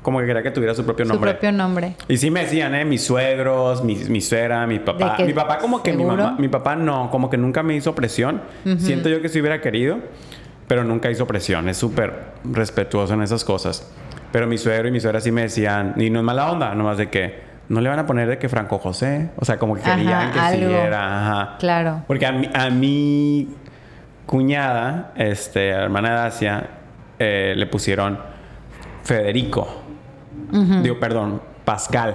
Como que quería que tuviera su propio Su nombre. propio nombre. Y sí me decían, ¿eh? Mis suegros, mi, mi suegra, mi papá. Mi papá como que mi mamá... Mi papá no, como que nunca me hizo presión. Siento yo que sí hubiera querido, pero nunca hizo presión. Es súper respetuoso en esas cosas. Pero mi suegro y mi suegra sí me decían... Y no es mala onda, nomás de que... No le van a poner de que Franco José. O sea, como que querían que algo. siguiera. Ajá. Claro. Porque a mi, a mi cuñada, este, hermana de Dacia, eh, le pusieron Federico. Digo, perdón, Pascal.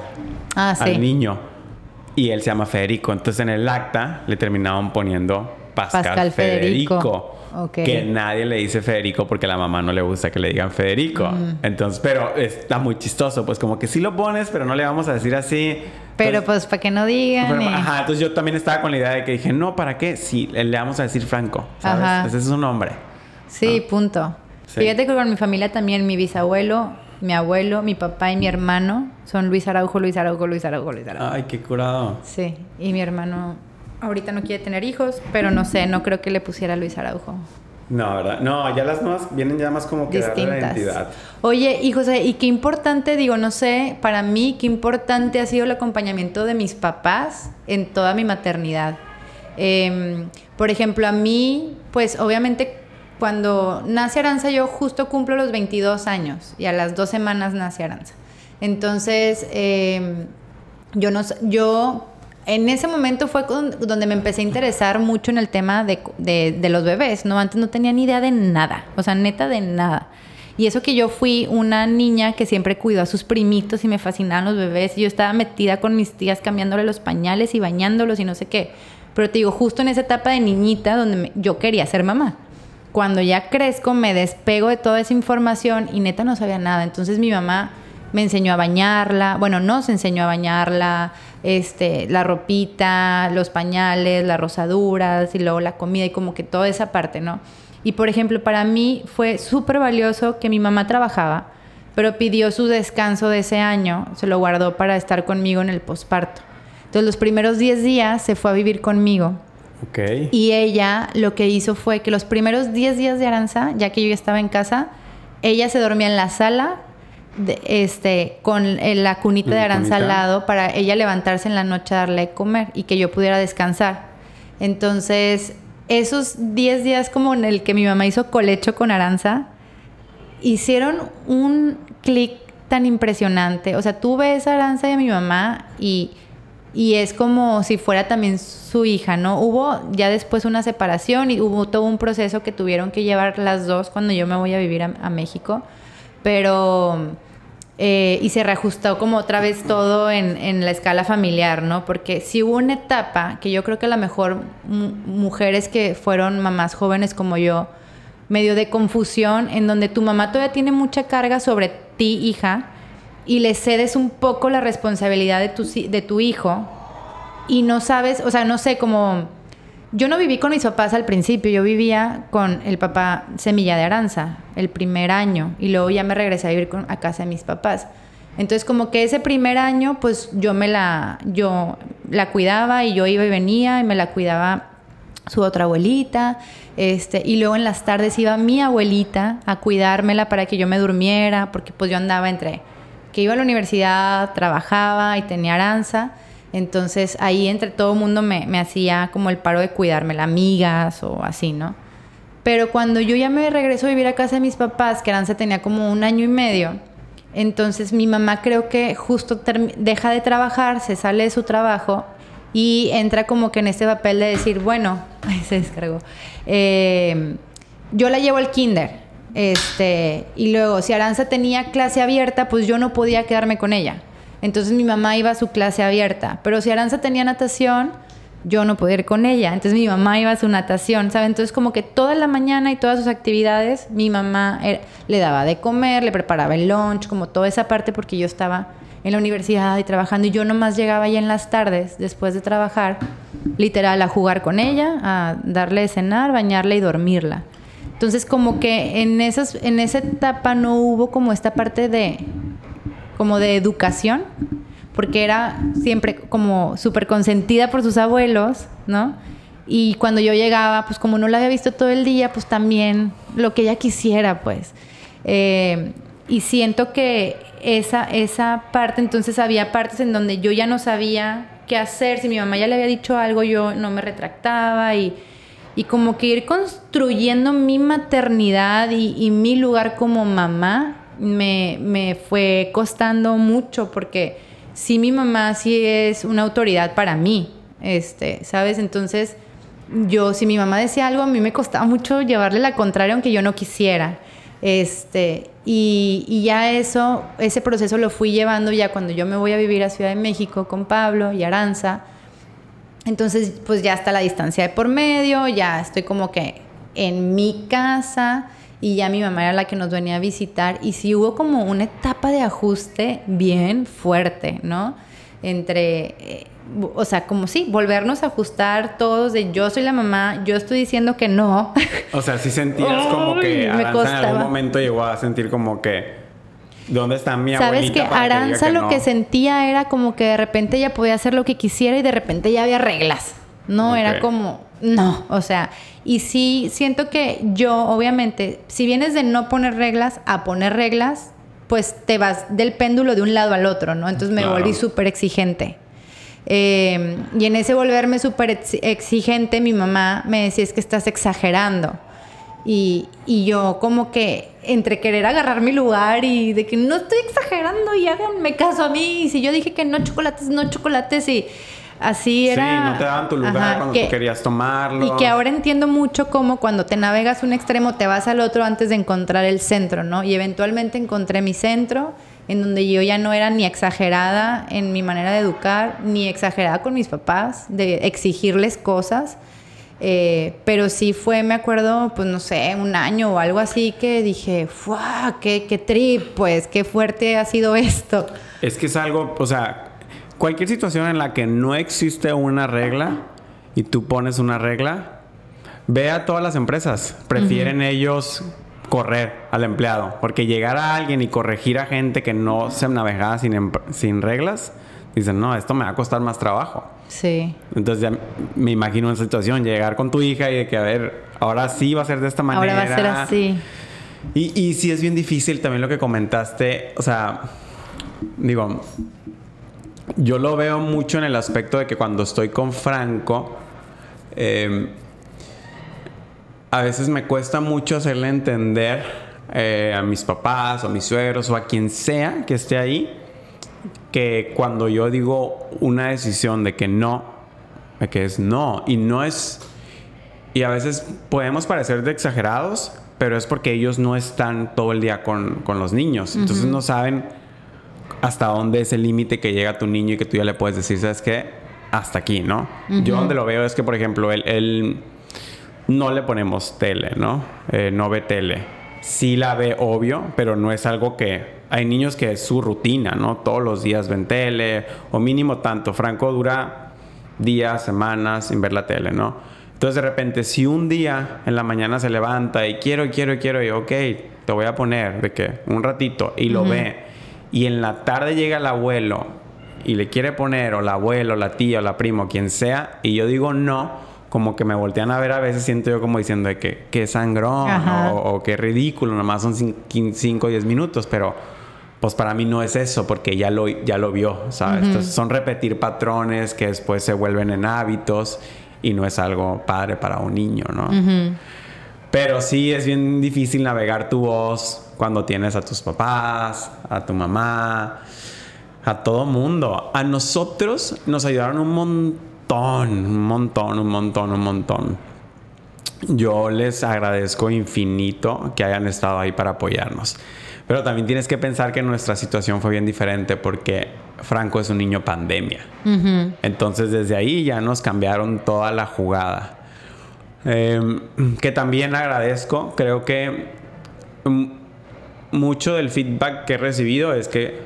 Ah, sí. Al niño. Y él se llama Federico. Entonces en el acta le terminaban poniendo Pascal, Pascal Federico. Federico. Que nadie le dice Federico porque a la mamá no le gusta que le digan Federico. Entonces, pero está muy chistoso. Pues como que sí lo pones, pero no le vamos a decir así. Pero Entonces- pues para que no digan. pero, eh. ajá, entonces yo también estaba con la idea de que dije, no, ¿para qué? Sí, le vamos a decir Franco, ¿sabes? Ajá. Ese es su nombre. Sí, punto. Sí. Fíjate que con mi familia también, mi bisabuelo, mi abuelo, mi papá y mi hermano son Luis Araujo, Luis Araujo, Luis Araujo, Luis Araujo. Ay, qué curado. Sí, y mi hermano ahorita no quiere tener hijos, pero no sé, no creo que le pusiera Luis Araujo. No, ¿verdad? No, ya las nuevas vienen ya más como que darle la distintas. identidad. Oye, y José, y qué importante, digo, no sé, para mí, qué importante ha sido el acompañamiento de mis papás en toda mi maternidad. Em, por ejemplo, a mí, pues obviamente cuando nace Aranza, yo justo cumplo los 22 años y a las dos semanas nace Aranza. Entonces, em, yo no yo en ese momento fue donde me empecé a interesar mucho en el tema de, de- los bebés, ¿no? Antes no tenía ni idea de nada, o sea, neta de nada. Y eso que yo fui una niña que siempre cuidó a sus primitos y me fascinaban los bebés y yo estaba metida con mis tías cambiándole los pañales y bañándolos y no sé qué. Pero te digo, justo en esa etapa de niñita donde yo quería ser mamá. Cuando ya crezco me despego de toda esa información y neta no sabía nada. Entonces mi mamá me enseñó a bañarla, bueno, nos enseñó a bañarla, este, la ropita, los pañales, las rosaduras y luego la comida y como que toda esa parte, ¿no? Y por ejemplo, para mí fue súper valioso que mi mamá trabajaba, pero pidió su descanso de ese año, se lo guardó para estar conmigo en el posparto. Entonces los primeros 10 días se fue a vivir conmigo Ok. y ella lo que hizo fue que los primeros 10 días de Aranza, ya que yo ya estaba en casa, ella se dormía en la sala de- este, con la cunita de Aranza al lado para ella levantarse en la noche a darle de comer y que yo pudiera descansar. Entonces, esos 10 días como en el que mi mamá hizo colecho con Aranza, hicieron un clic tan impresionante. O sea, tú ves a Aranza y a mi mamá y, y es como si fuera también su hija, ¿no? Hubo ya después una separación y hubo todo un proceso que tuvieron que llevar las dos cuando yo me voy a vivir a, México. Pero... eh, y se reajustó como otra vez todo en, en la escala familiar, ¿no? Porque sí hubo una etapa que yo creo que a lo mejor mu- mujeres que fueron mamás jóvenes como yo, medio de confusión, en donde tu mamá todavía tiene mucha carga sobre ti, hija, y le cedes un poco la responsabilidad de tu, de tu hijo y no sabes, o sea, no sé, cómo yo no viví con mis papás al principio, yo vivía con el papá Semilla de Aranza el primer año y luego ya me regresé a vivir a casa de mis papás. Entonces como que ese primer año pues yo me la yo la cuidaba y yo iba y venía y me la cuidaba su otra abuelita, este, y luego en las tardes iba mi abuelita a cuidármela para que yo me durmiera, porque pues yo andaba entre que iba a la universidad, trabajaba y tenía aranza, entonces ahí entre todo el mundo me, hacía como el paro de cuidármela, amigas o así, ¿no? Pero cuando yo ya me regreso a vivir a casa de mis papás, que Aranza tenía como un año y medio, entonces mi mamá creo que justo deja de trabajar, se sale de su trabajo y entra como que en este papel de decir, bueno, se descargó, eh, yo la llevo al kinder. Este, y luego, si Aranza tenía clase abierta, pues yo no podía quedarme con ella. Entonces mi mamá iba a su clase abierta. Pero si Aranza tenía natación, yo no podía ir con ella. Entonces mi mamá iba a su natación, ¿sabes? Entonces como que toda la mañana y todas sus actividades, mi mamá le daba de comer, le preparaba el lunch, como toda esa parte porque yo estaba en la universidad y trabajando y yo nomás llegaba ya en las tardes después de trabajar, literal, a jugar con ella, a darle de cenar, bañarla y dormirla. Entonces como que en, esas, en esa etapa no hubo como esta parte de, como de educación, porque era siempre como súper consentida por sus abuelos, ¿no? Y cuando yo llegaba, pues como no la había visto todo el día, pues también lo que ella quisiera, pues. Eh, y siento que esa, esa parte, entonces había partes en donde yo ya no sabía qué hacer, si mi mamá ya le había dicho algo, yo no me retractaba y, y como que ir construyendo mi maternidad y, y mi lugar como mamá me, me, fue costando mucho porque sí mi mamá sí es una autoridad para mí, este, ¿sabes? Entonces yo, si mi mamá decía algo, a mí me costaba mucho llevarle la contraria aunque yo no quisiera. Este, y, ya eso, ese proceso lo fui llevando ya cuando yo me voy a vivir a Ciudad de México con Pablo y Aranza. Entonces, pues ya está la distancia de por medio, ya estoy como que en mi casa y ya mi mamá era la que nos venía a visitar y sí hubo como una etapa de ajuste bien fuerte, ¿no? Entre eh, o sea, como sí, volvernos a ajustar todos de yo soy la mamá, yo estoy diciendo que no. O sea, sí sentías como que en algún momento llegó a sentir como que ¿Dónde está mi Sabes que Aranza lo que sentía era como que de repente ella podía hacer lo que quisiera y de repente ya había reglas. No, era como, no, o sea, y sí siento que yo, obviamente, si vienes de no poner reglas a poner reglas, pues te vas del péndulo de un lado al otro, ¿no? Entonces me volví súper exigente. Eh, y en ese volverme súper exigente, mi mamá me decía, es que estás exagerando. Y, y, yo como que entre querer agarrar mi lugar y de que no estoy exagerando y háganme caso a mí. Y si yo dije que no chocolates, no chocolates y así era. Sí, no te daban tu lugar cuando tú querías tomarlo. Y que ahora entiendo mucho cómo cuando te navegas un extremo te vas al otro antes de encontrar el centro, ¿no? Y eventualmente encontré mi centro en donde yo ya no era ni exagerada en mi manera de educar, ni exagerada con mis papás, de exigirles cosas. Eh, pero sí fue, me acuerdo, pues no sé, un año o algo así que dije, ¡fuah! Qué, qué trip! Pues qué fuerte ha sido esto. Es que es algo, o sea, cualquier situación en la que no existe una regla y tú pones una regla, ve a todas las empresas. Prefieren ellos correr al empleado. Porque llegar a alguien y corregir a gente que no se navegaba sin, sin reglas, dicen, no, esto me va a costar más trabajo. Sí. Entonces ya me imagino una situación, llegar con tu hija y de que, a ver, ahora sí va a ser de esta manera. Ahora va a ser así. Y, y sí es bien difícil también lo que comentaste, o sea, digo, yo lo veo mucho en el aspecto de que cuando estoy con Franco, eh, a veces me cuesta mucho hacerle entender eh, a mis papás o a mis suegros o a quien sea que esté ahí que cuando yo digo una decisión de que no, de que es no, y no es... Y a veces podemos parecer de exagerados, pero es porque ellos no están todo el día con, los niños. Entonces no saben hasta dónde es el límite que llega tu niño y que tú ya le puedes decir, ¿sabes qué? Hasta aquí, ¿no? Yo donde lo veo es que, por ejemplo, él no le ponemos tele, ¿no? Eh, no ve tele. Sí la ve, obvio, pero no es algo que hay niños que es su rutina, ¿no? Todos los días ven tele, o mínimo tanto. Franco dura días, semanas sin ver la tele, ¿no? Entonces de repente, si un día en la mañana se levanta y quiero, quiero, quiero, y ok, te voy a poner de que un ratito, y lo ve, y en la tarde llega el abuelo y le quiere poner, o la abuela, o la tía, o la prima, o quien sea, y yo digo no, como que me voltean a ver a veces, siento yo como diciendo de que, qué sangrón, o, o, qué ridículo, nomás son 5 o 10 minutos, pero pues para mí no es eso, porque ya lo, ya lo vio, ¿sabes? Entonces son repetir patrones que después se vuelven en hábitos y no es algo padre para un niño, ¿no? Pero sí es bien difícil navegar tu voz cuando tienes a tus papás, a tu mamá, a todo mundo. A nosotros nos ayudaron un montón, un montón, un montón, un montón. Yo les agradezco infinito que hayan estado ahí para apoyarnos. Pero también tienes que pensar que nuestra situación fue bien diferente porque Franco es un niño pandemia. Entonces desde ahí ya nos cambiaron toda la jugada. Em, que también agradezco, creo que mucho del feedback que he recibido es que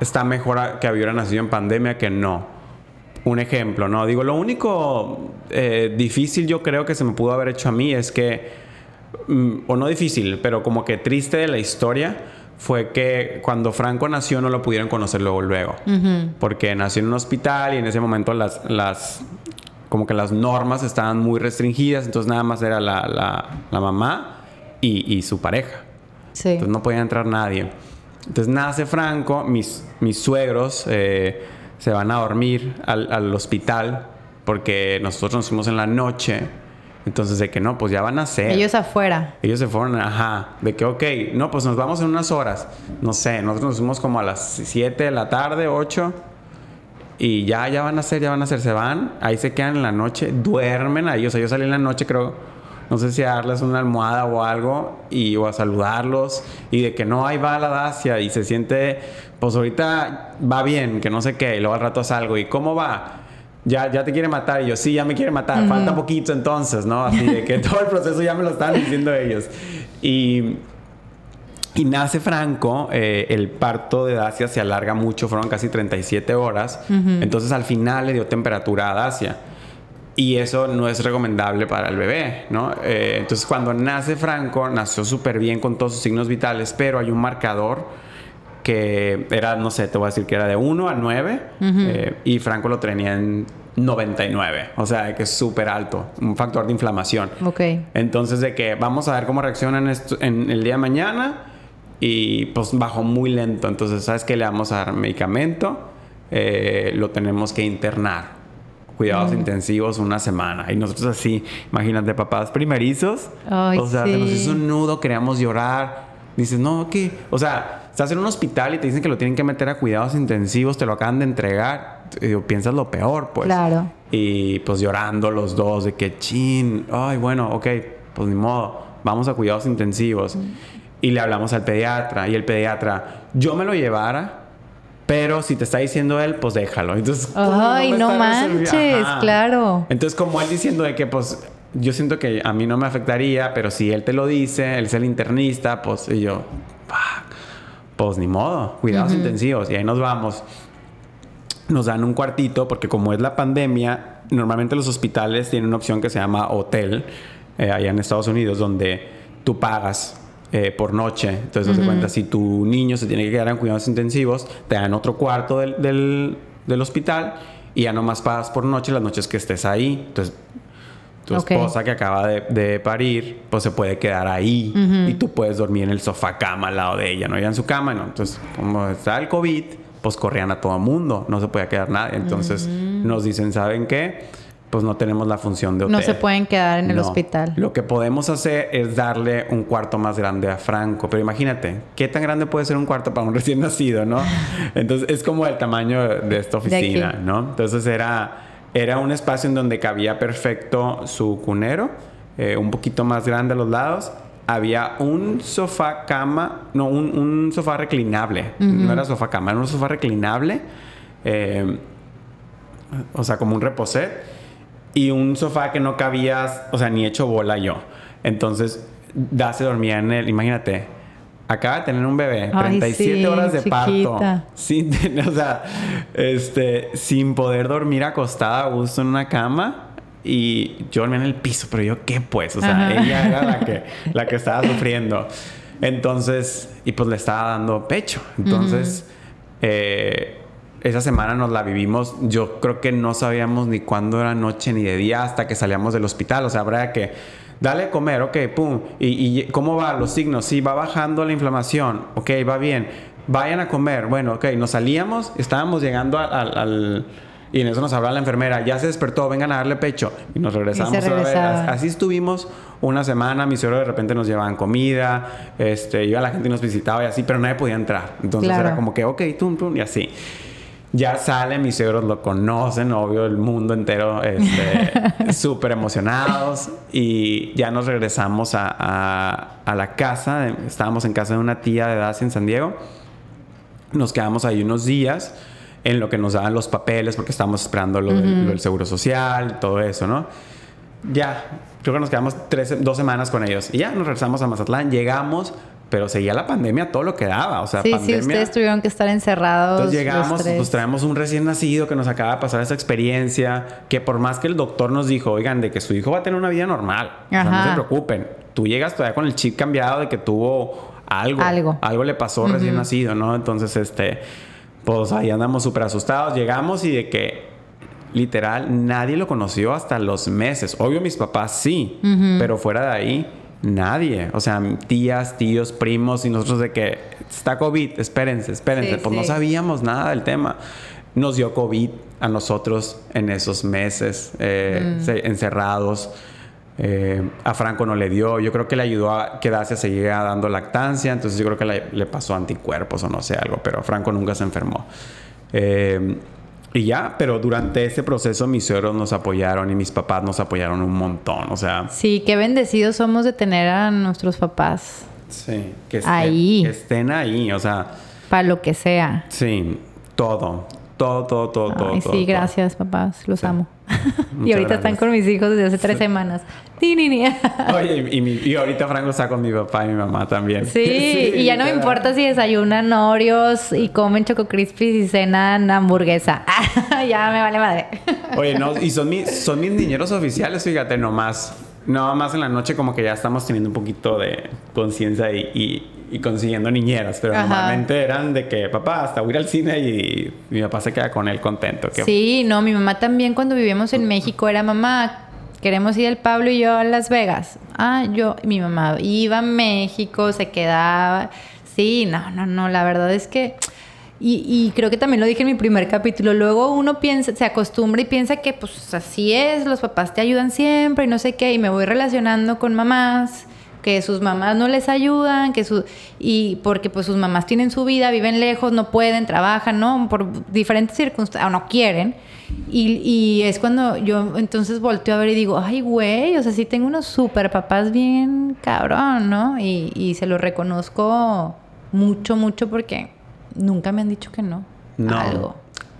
está mejor que hubiera nacido en pandemia que no. Un ejemplo, ¿no? Digo, lo único eh, difícil yo creo que se me pudo haber hecho a mí es que, o no difícil, pero como que triste de la historia, fue que cuando Franco nació no lo pudieron conocer luego luego. Porque nació en un hospital y en ese momento las, las como que las normas estaban muy restringidas, entonces nada más era la, la, mamá y, y, su pareja. Sí. Entonces no podía entrar nadie. Entonces nace Franco, mis, mis suegros eh, se van a dormir al, al, hospital porque nosotros nos fuimos en la noche. Entonces de que no, pues ya van a ser. Ellos afuera. Ellos se fueron, ajá, de que ok, no, pues nos vamos en unas horas. No sé, nosotros nos fuimos como a las 7 de la tarde, 8 y ya, ya van a ser, ya van a ser, se van, ahí se quedan en la noche, duermen ahí, o sea, yo salí en la noche, creo, no sé si a darles una almohada o algo, y o a saludarlos, y de que no, ahí va la Dacia, y se siente, pues ahorita va bien, que no sé qué, y luego al rato salgo, ¿y cómo va? Ya, ya te quiere matar, y yo, sí, ya me quiere matar, falta poquito entonces, ¿no? Así de que todo el proceso ya me lo están diciendo ellos. Y y nace Franco, eh, el parto de Dacia se alarga mucho, fueron casi 37 horas. Entonces al final le dio temperatura a Dacia. Y eso no es recomendable para el bebé, ¿no? Eh, entonces cuando nace Franco, nació súper bien con todos sus signos vitales, pero hay un marcador que era, no sé, te voy a decir que era de 1 a 9 eh, y Franco lo tenía en 99, o sea, que es súper alto, un factor de inflamación. Ok. Entonces de que vamos a ver cómo reaccionan en el día de mañana y pues bajó muy lento. Entonces, ¿sabes qué? Le vamos a dar medicamento, eh, lo tenemos que internar. Cuidados mm. intensivos una semana. Y nosotros así, imagínate, papás primerizos. o sea, se nos hizo un nudo, queríamos llorar. Dices, no, ¿qué? O sea, estás en un hospital y te dicen que lo tienen que meter a cuidados intensivos, te lo acaban de entregar. Y piensas lo peor, pues. Claro. Y pues llorando los dos de que chin, ay, bueno, ok, pues ni modo, vamos a cuidados intensivos. Mm y le hablamos al pediatra y el pediatra, yo me lo llevara, pero si te está diciendo él, pues déjalo. Entonces, ay, no, manches, claro. Entonces, como él diciendo de que, pues, yo siento que a mí no me afectaría, pero si él te lo dice, él es el internista, pues, y yo, pues ni modo, cuidados intensivos. Y ahí nos vamos. Nos dan un cuartito, porque como es la pandemia, normalmente los hospitales tienen una opción que se llama hotel, eh, allá en Estados Unidos, donde tú pagas eh, por noche. Entonces, uh cuenta, si tu niño se tiene que quedar en cuidados intensivos, te dan otro cuarto del, del, hospital y ya nomás pagas por noche las noches que estés ahí. Entonces, tu esposa que acaba de, parir, pues se puede quedar ahí y tú puedes dormir en el sofá cama al lado de ella, ¿no? Ella en su cama, ¿no? Entonces, como está el COVID, pues corrían a todo mundo, no se podía quedar nadie. Entonces, nos dicen, ¿saben qué? pues no tenemos la función de hotel. No se pueden quedar en el hospital. Lo que podemos hacer es darle un cuarto más grande a Franco. Pero imagínate, ¿qué tan grande puede ser un cuarto para un recién nacido, no? Entonces es como el tamaño de esta oficina, ¿no? Entonces era, era un espacio en donde cabía perfecto su cunero, eh, un poquito más grande a los lados. Había un sofá cama, no, un, sofá reclinable. No era sofá cama, era un sofá reclinable. Eh, o sea, como un reposet y un sofá que no cabías, o sea, ni hecho bola yo. Entonces, Da se dormía en él, imagínate, acaba de tener un bebé, Ay, 37 sí, horas de parto, chiquita. sin tener, o sea, este, sin poder dormir acostada a gusto en una cama. Y yo dormía en el piso, pero yo qué pues, o sea, Ajá. ella era la que, la que estaba sufriendo. Entonces, y pues le estaba dando pecho. Entonces, eh, esa semana nos la vivimos. Yo creo que no sabíamos ni cuándo era noche ni de día hasta que salíamos del hospital. O sea, habrá que dale a comer, ok, pum. Y, y cómo va los signos? Sí, va bajando la inflamación. Ok, va bien. Vayan a comer. Bueno, ok, nos salíamos, estábamos llegando al. al- al- y en eso nos hablaba la enfermera, ya se despertó, vengan a darle pecho. Y nos regresamos otra vez. regresaban. Así estuvimos una semana, mis suegros de repente nos llevaban comida, este, iba la gente y nos visitaba y así, pero nadie podía entrar. Entonces Claro. era como que, ok, tum, tum, y así. Ya sale, mis suegros lo conocen, obvio, el mundo entero, este, súper emocionados. Y ya nos regresamos a, a- a la casa. estábamos en casa de una tía de Dacia en San Diego. Nos quedamos ahí unos días en lo que nos daban los papeles porque estábamos esperando lo, del, lo del seguro social, todo eso, ¿no? Ya, creo que nos quedamos tres, dos semanas con ellos. Y ya nos regresamos a Mazatlán, llegamos, pero seguía la pandemia todo lo que daba. O sea, Sí, sí, pandemia. ustedes tuvieron que estar encerrados. Entonces llegamos, tres. pues traemos un recién nacido que nos acaba de pasar esa experiencia, que por más que el doctor nos dijo, oigan, de que su hijo va a tener una vida normal, o sea, no se preocupen. Tú llegas todavía con el chip cambiado de que tuvo algo, Algo. algo le pasó recién nacido, ¿no? Entonces, este, pues ahí andamos súper asustados, llegamos y de que literal nadie lo conoció hasta los meses. Obvio mis papás sí, pero fuera de ahí nadie. O sea, tías, tíos, primos y nosotros de que está COVID, espérense, espérense. Sí, pues no sabíamos nada del tema. Nos dio COVID a nosotros en esos meses eh, se- encerrados. Eh, a Franco no le dio. Yo creo que le ayudó a que Dacia seguía dando lactancia. Entonces yo creo que le, le pasó anticuerpos o no sé algo. Pero Franco nunca se enfermó. Eh, y ya, pero durante ese proceso mis suegros nos apoyaron y mis papás nos apoyaron un montón. O sea, Sí, qué bendecidos somos de tener a nuestros papás sí, que estén Ahí. que estén ahí. O sea, para lo que sea. sí, todo, todo, todo, todo. Ay, todo, sí, todo. gracias, papás. Los Sí. amo. Y ahorita están con mis hijos desde hace tres semanas. Oye, y, mi- y ahorita Franco está con mi papá y mi mamá también. Sí, y ya no me importa si desayunan Oreos y comen Choco Crispies y cenan hamburguesa. ya me vale madre. Oye, no, y son, mis son mis niñeros oficiales, fíjate, nomás. No más en la noche como que ya estamos teniendo un poquito de conciencia y, y- y consiguiendo niñeras, pero Ajá. normalmente eran de que, papá, hasta voy ir al cine y mi papá se queda con él contento. Sí, no, mi mamá también cuando vivíamos en México era mamá. Queremos ir el Pablo y yo a Las Vegas. Ah, yo, mi mamá iba a México, se quedaba. Sí, no, no, no, la verdad es que. Y, y creo que también lo dije en mi primer capítulo. Luego uno piensa, se acostumbra y piensa que pues así es, los papás te ayudan siempre y no sé qué. Y me voy relacionando con mamás que sus mamás no les ayudan, que su y porque pues sus mamás tienen su vida, viven lejos, no pueden, trabajan, ¿no? Por diferentes circunstancias, o no quieren. Y, y es cuando yo entonces volteo a ver y digo, ay, güey, o sea, sí tengo unos super papás bien cabrón, ¿no? Y, y se lo reconozco mucho, mucho porque nunca me han dicho que no. No. a Algo.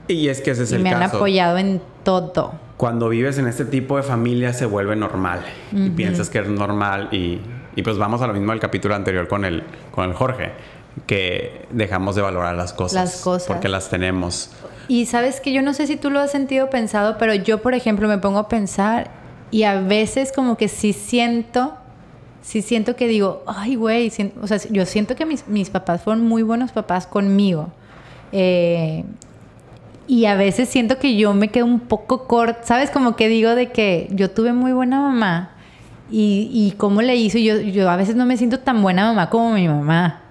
Y es que ese es Y el me han caso. apoyado en todo. Cuando vives en este tipo de familia se vuelve normal. Y piensas que es normal. Y, y pues vamos a lo mismo del capítulo anterior con el, con el Jorge. Que dejamos de valorar las cosas. Las cosas. Porque las tenemos. Y sabes que yo no sé si tú lo has sentido pensado, pero yo, por ejemplo, me pongo a pensar y a veces como que sí siento, sí siento que digo, ay, güey, o sea, yo siento que mis, mis papás fueron muy buenos papás conmigo. Eh, y a veces siento que yo me quedo un poco corta, ¿sabes? Como que digo de que yo tuve muy buena mamá y, y cómo le hizo. Yo, yo a veces no me siento tan buena mamá como mi mamá.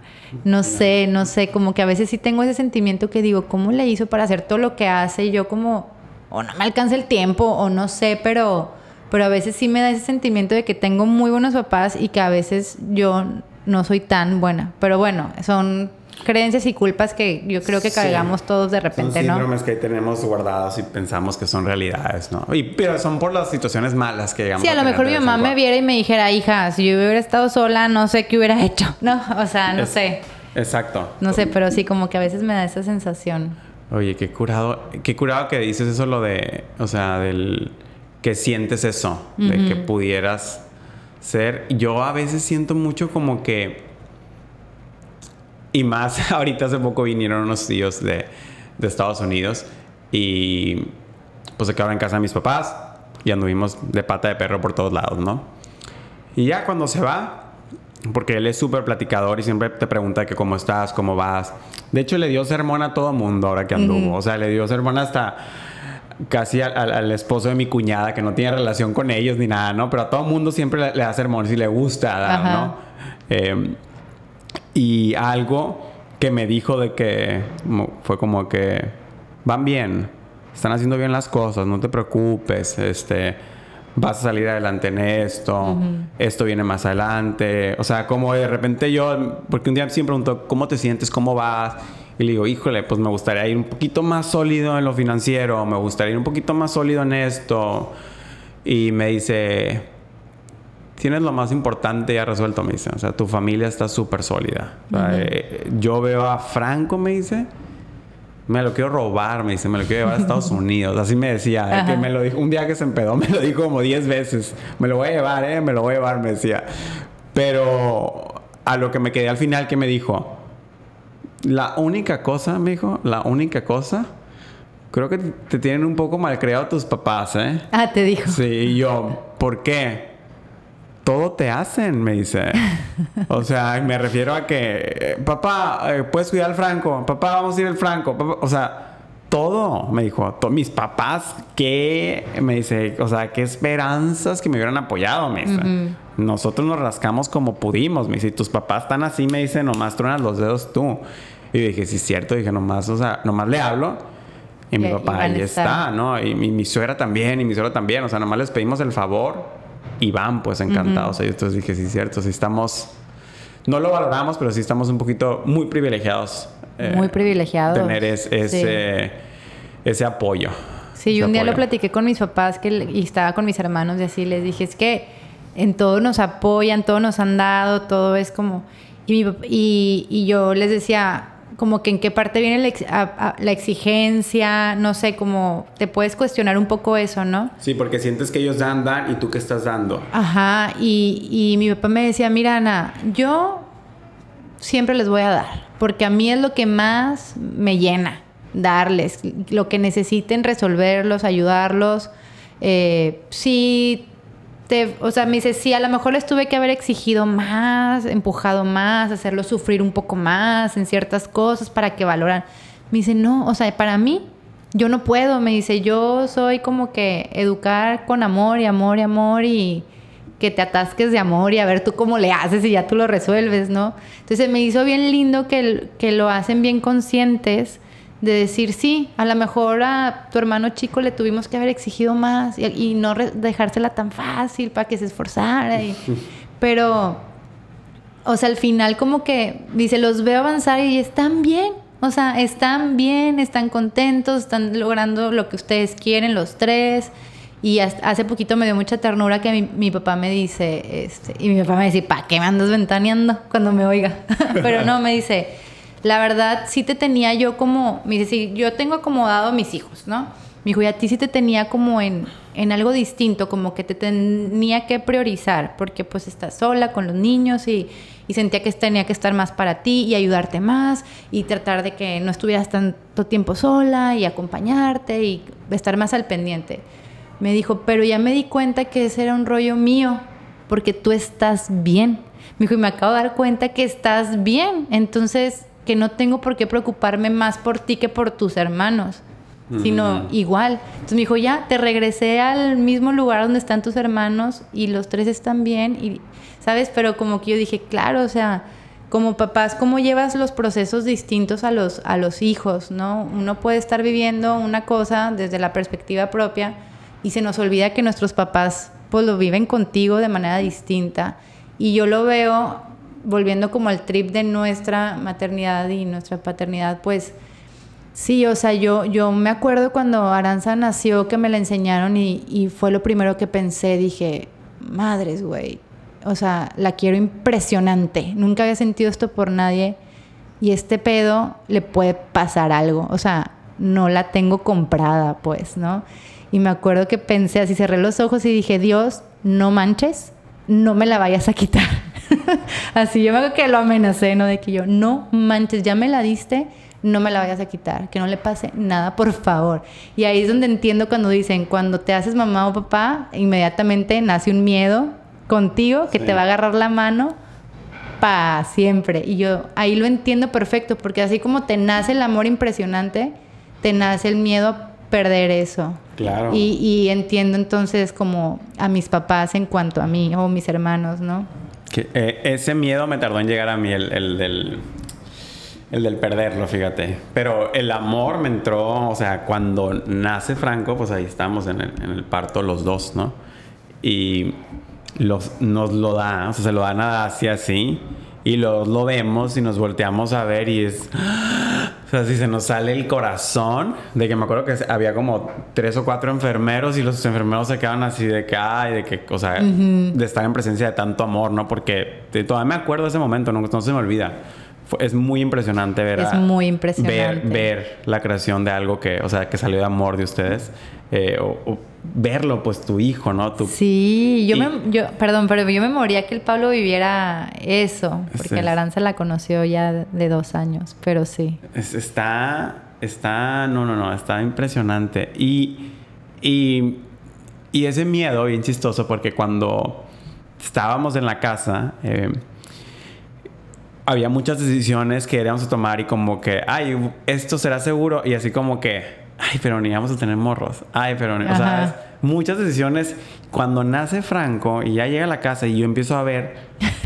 No sé, no sé, como que a veces sí tengo ese sentimiento que digo, ¿cómo le hizo para hacer todo lo que hace? Y yo como, o no me alcanza el tiempo, o no sé, pero, pero a veces sí me da ese sentimiento de que tengo muy buenos papás y que a veces yo no soy tan buena. Pero bueno, son creencias y culpas que yo creo que Sí. cargamos todos de repente, son ¿no? síndromes que ahí tenemos guardados y pensamos que son realidades, ¿no? Y, pero son por las situaciones malas que llegamos Sí, a lo mejor mi mamá me viera y me dijera, hija, si yo hubiera estado sola, no sé qué hubiera hecho. No, o sea, no Es- sé. Exacto. No sé, pero sí, como que a veces me da esa sensación. Oye, qué curado, qué curado que dices eso lo de, o sea, del que sientes eso, de que pudieras ser. Yo a veces siento mucho como que Y más, ahorita hace poco vinieron unos tíos de, de Estados Unidos y pues se quedaron en casa de mis papás y anduvimos de pata de perro por todos lados, ¿no? Y ya cuando se va, porque él es súper platicador y siempre te pregunta que cómo estás, cómo vas. De hecho, le dio sermón a todo mundo ahora que anduvo. O sea, le dio sermón hasta casi al, esposo de mi cuñada, que no tiene relación con ellos ni nada, ¿no? Pero a todo mundo siempre le, da sermón si le gusta, ¿no? Eh, y algo que me dijo de que fue como que van bien, están haciendo bien las cosas, no te preocupes, este, vas a salir adelante en esto, esto viene más adelante, o sea, como de repente yo, porque un día siempre pregunto, ¿cómo te sientes? ¿Cómo vas? Y le digo, híjole, pues me gustaría ir un poquito más sólido en lo financiero, me gustaría ir un poquito más sólido en esto. Y me dice, tienes lo más importante ya resuelto, me dice. O sea, tu familia está súper sólida. Eh, yo veo a Franco, me dice, me lo quiero robar, me dice, me lo quiero llevar a Estados Unidos. Así me decía, que me lo dijo, un día que se empedó, me lo dijo como 10 veces. Me lo voy a llevar, eh, me lo voy a llevar, me decía. Pero a lo que me quedé al final, que me dijo, la única cosa, me dijo, la única cosa, creo que te tienen un poco mal creado tus papás, ¿eh? Ah, te dijo. Sí, y yo, ¿por qué? Todo te hacen, me dice. O sea, me refiero a que, papá, eh, puedes cuidar al Franco, papá, vamos a ir al Franco, o sea, todo, me dijo, mis papás, ¿qué? Me dice, o sea, qué esperanzas que me hubieran apoyado, me dice. Nosotros nos rascamos como pudimos, me dice, tus papás están así, me dice, nomás truenas los dedos tú. Y dije, sí, es cierto, dije, nomás, o sea, nomás le hablo. Y mi papá ahí está, ¿no? Y mi, mi suegra también, y mi suegra también. O sea, nomás les pedimos el favor y van pues encantados. entonces dije, sí, cierto, sí estamos, no lo valoramos, pero sí estamos un poquito muy privilegiados. Eh, muy privilegiados. Tener ese, ese apoyo. Sí, yo un día lo platiqué con mis papás que, y estaba con mis hermanos y así les dije, es que en todo nos apoyan, todo nos han dado, todo es como... Y, y, y yo les decía, como que en qué parte viene la, exigencia, no sé, como te puedes cuestionar un poco eso, ¿no? Sí, porque sientes que ellos dan, dan y tú qué estás dando. Ajá, y, y mi papá me decía, mira Ana, yo siempre les voy a dar, porque a mí es lo que más me llena, darles, lo que necesiten resolverlos, ayudarlos. Eh, sí, o sea, me dice, sí, a lo mejor les tuve que haber exigido más, empujado más, hacerlo sufrir un poco más en ciertas cosas para que valoran. Me dice, no, o sea, para mí, yo no puedo. Me dice, yo soy como que educar con amor y amor y amor y que te atasques de amor y a ver tú cómo le haces y ya tú lo resuelves, ¿no? Entonces me hizo bien lindo que lo hacen bien conscientes de decir, sí, a lo mejor a tu hermano chico le tuvimos que haber exigido más y, no dejársela tan fácil para que se esforzara. pero, o sea, al final como que dice, los veo avanzar y están bien. O sea, están bien, están contentos, están logrando lo que ustedes quieren los tres. Y hace poquito me dio mucha ternura que mi, papá me dice, este, y mi papá me dice, ¿para qué me andas ventaneando cuando me oiga? Pero no, me dice, la verdad sí te tenía yo como, me dice, sí, yo tengo acomodado a mis hijos, ¿no? Me dijo, y a ti sí te tenía como en, en algo distinto, como que te tenía que priorizar, porque pues estás sola con los niños y, y sentía que tenía que estar más para ti y ayudarte más y tratar de que no estuvieras tanto tiempo sola y acompañarte y estar más al pendiente. Me dijo, pero ya me di cuenta que ese era un rollo mío, porque tú estás bien. Me dijo, y me acabo de dar cuenta que estás bien. Entonces, que no tengo por qué preocuparme más por ti que por tus hermanos, sino igual. Entonces me dijo, ya, te regresé al mismo lugar donde están tus hermanos y los tres están bien, y, ¿sabes? Pero como que yo dije, claro, o sea, como papás, ¿cómo llevas los procesos distintos a los, a los hijos, no? Uno puede estar viviendo una cosa desde la perspectiva propia y se nos olvida que nuestros papás pues lo viven contigo de manera distinta. Y yo lo veo volviendo como al trip de nuestra maternidad y nuestra paternidad, pues sí, o sea, yo, yo me acuerdo cuando Aranza nació que me la enseñaron y, y fue lo primero que pensé, dije, madres, güey, o sea, la quiero impresionante, nunca había sentido esto por nadie y este pedo le puede pasar algo, o sea, no la tengo comprada, pues, ¿no? Y me acuerdo que pensé así, cerré los ojos y dije, Dios, no manches, no me la vayas a quitar. Así yo me acuerdo que lo amenacé, ¿no? De que yo, no manches, ya me la diste, no me la vayas a quitar, que no le pase nada, por favor. Y ahí es donde entiendo cuando dicen, cuando te haces mamá o papá, inmediatamente nace un miedo contigo que te va a agarrar la mano para siempre. Y yo ahí lo entiendo perfecto, porque así como te nace el amor impresionante, te nace el miedo a perder eso. Claro. Y, y entiendo entonces como a mis papás en cuanto a mí o mis hermanos, ¿no? Eh, ese miedo me tardó en llegar a mí, el, el del, el del perderlo, fíjate. Pero el amor me entró, o sea, cuando nace Franco, pues ahí estamos en el, en el parto los dos, ¿no? Y los, nos lo da, o sea, se lo dan a Dacia así. Y los lo vemos y nos volteamos a ver y es... O sea, si se nos sale el corazón, de que me acuerdo que había como tres o cuatro enfermeros y los enfermeros se quedaban así de que, ay, de que, o sea, de estar en presencia de tanto amor, ¿no? Porque te- todavía me acuerdo de ese momento, no, no se me olvida. Es muy impresionante ver Es a- muy impresionante. Ver, ver la creación de algo que, o sea, que salió de amor de ustedes. Eh, o, o verlo, pues, tu hijo, ¿no? Tu, Sí, yo Y- me, yo, perdón, pero yo me moría que el Pablo viviera eso, porque Sí. la Aranza la conoció ya de dos años, pero sí. Es- está, está, no, no, no, está impresionante. Y, y, y ese miedo, bien chistoso, porque cuando estábamos en la casa, eh, había muchas decisiones que íbamos a tomar y como que, ay, esto será seguro, y así como que, ay, pero ni vamos a tener morros, ay, pero ni, o sea, es- muchas decisiones. Cuando nace Franco y ya llega a la casa y yo empiezo a ver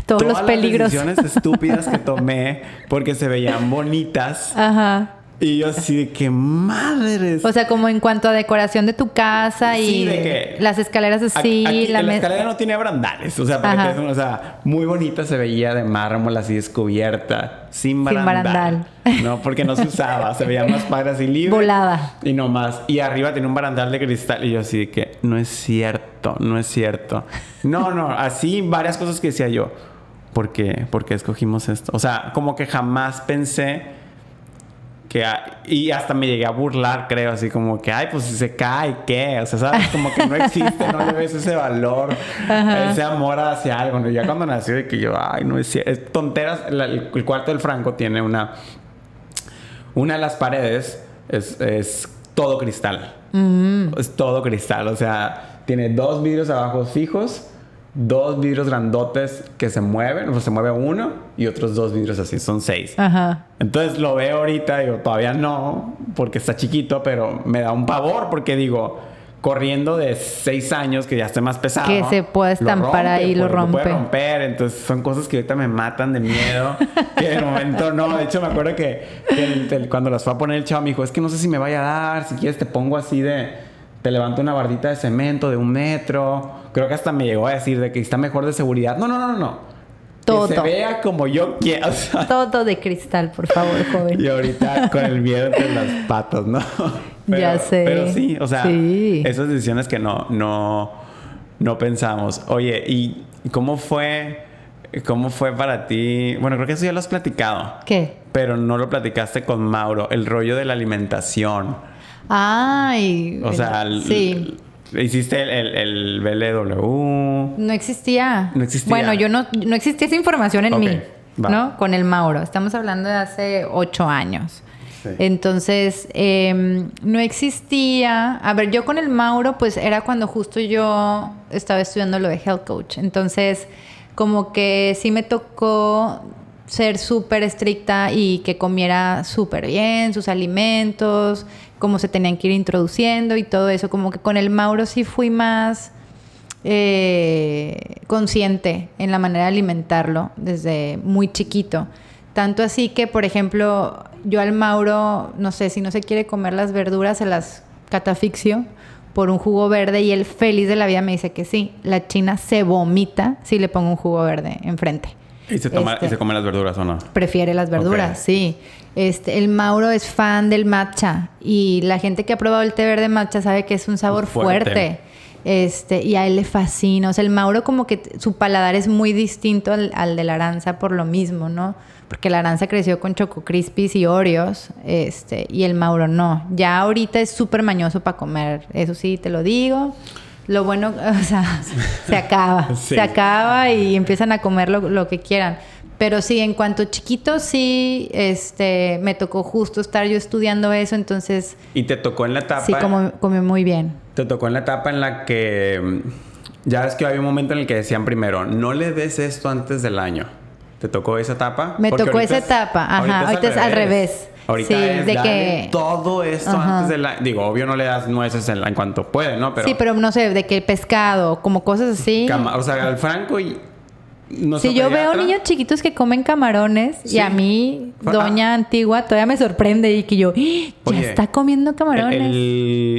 Todos los todas peligros. las decisiones estúpidas que tomé porque se veían bonitas. Ajá. Y yo así de que madres. O sea, como en cuanto a decoración de tu casa y Sí, de que- las escaleras así, Aquí- la la, escalera no tiene barandales. O sea, para que Ajá. te des una- o sea, muy bonita se veía de mármol así descubierta. Sin barandal. barandal. No, porque no se usaba. se veía más padre así libre. Volada. Y no más. Y arriba tenía un barandal de cristal. Y yo así de que no es cierto, no es cierto. No, no, así varias cosas que decía yo. ¿Por qué? ¿Por qué escogimos esto? O sea, como que jamás pensé que... y hasta me llegué a burlar, creo, así como que, ay, pues si se cae, ¿qué? O sea, ¿sabes? Como que no existe, no le ves ese valor, ese amor hacia algo. ¿no? Ya cuando nació, de que yo, ay, no es cierto. Es tonteras. La- el, el cuarto del Franco tiene una... Una de las paredes es, es todo cristal. Es todo cristal. O sea, tiene dos vidrios abajo fijos, dos vidrios grandotes que se mueven. O sea, se mueve uno y otros dos vidrios así. Son seis. Ajá. Entonces lo veo ahorita, digo, todavía no, porque está chiquito, pero me da un pavor porque digo, corriendo de seis años, que ya esté más pesado. Que se pueda lo estampar ahí, lo pues, puede rompe. romper, entonces son cosas que ahorita me matan de miedo, que de momento no. De hecho, me acuerdo que, que el- el- cuando las fue a poner el chavo me dijo, es que no sé si me vaya a dar, si quieres te pongo así de, te levanto una bardita de cemento de un metro. Creo que hasta me llegó a decir de que está mejor de seguridad. No, no, no, no, no. Todo. Que se vea como yo quiero. O sea, Todo de cristal, por favor, joven. y ahorita con el miedo entre las patas, ¿no? Ya sé. Pero sí, o sea, Sí. esas decisiones que no, no, no pensamos. Oye, ¿y cómo fue, cómo fue para ti? Bueno, creo que eso ya lo has platicado. ¿Qué? Pero no lo platicaste con Mauro, el rollo de la alimentación. Ay. O sea, el- sí. hiciste el, el, el BLW. No existía. No existía. Bueno, yo no, no existía esa información en mí, va. ¿no? Con el Mauro. Estamos hablando de hace ocho años. Sí. Entonces, em, no existía. A ver, yo con el Mauro, pues era cuando justo yo estaba estudiando lo de health coach. Entonces, como que sí me tocó ser súper estricta y que comiera súper bien sus alimentos, cómo se tenían que ir introduciendo y todo eso. Como que con el Mauro sí fui más eh, consciente en la manera de alimentarlo desde muy chiquito. Tanto así que, por ejemplo, yo al Mauro, no sé, si no se quiere comer las verduras, se las catafixio por un jugo verde y él feliz de la vida me dice que sí. La china se vomita si le pongo un jugo verde enfrente. ¿Y se, toma, Este- ¿Y se come las verduras o no? Prefiere las verduras, sí. Este, el Mauro es fan del matcha y la gente que ha probado el té verde matcha sabe que es un sabor Fuerte. fuerte. Este, y a él le fascina. O sea, el Mauro como que su paladar es muy distinto al, al de la Aranza por lo mismo, ¿no? Porque la Aranza creció con Choco Crispies y Oreos, este, y el Mauro no. Ya ahorita es súper mañoso para comer, eso sí, te lo digo. Lo bueno, o sea, se acaba. Sí. Se acaba y empiezan a comer lo, lo que quieran. Pero sí, en cuanto chiquito, sí, este, me tocó justo estar yo estudiando eso, entonces Y te tocó en la etapa. sí, como, comió muy bien. Te tocó en la etapa en la que. mm, Ya ves que había un momento en el que decían primero, no le des esto antes del año. ¿Te tocó esa etapa? Me Porque tocó esa etapa, ajá, ahorita es al revés. Ahorita Sí, es de que- todo esto Ajá. antes del año. Digo, obvio no le das nueces en, en cuanto puede, ¿no? Pero, sí, pero no sé, de que pescado, como cosas así. cama- o sea, al Franco y. Si yo veo niños chiquitos que comen camarones Sí. y a mí, Ah. doña antigua, todavía me sorprende y que yo, ¡Ah! ya Oye, está comiendo camarones. El,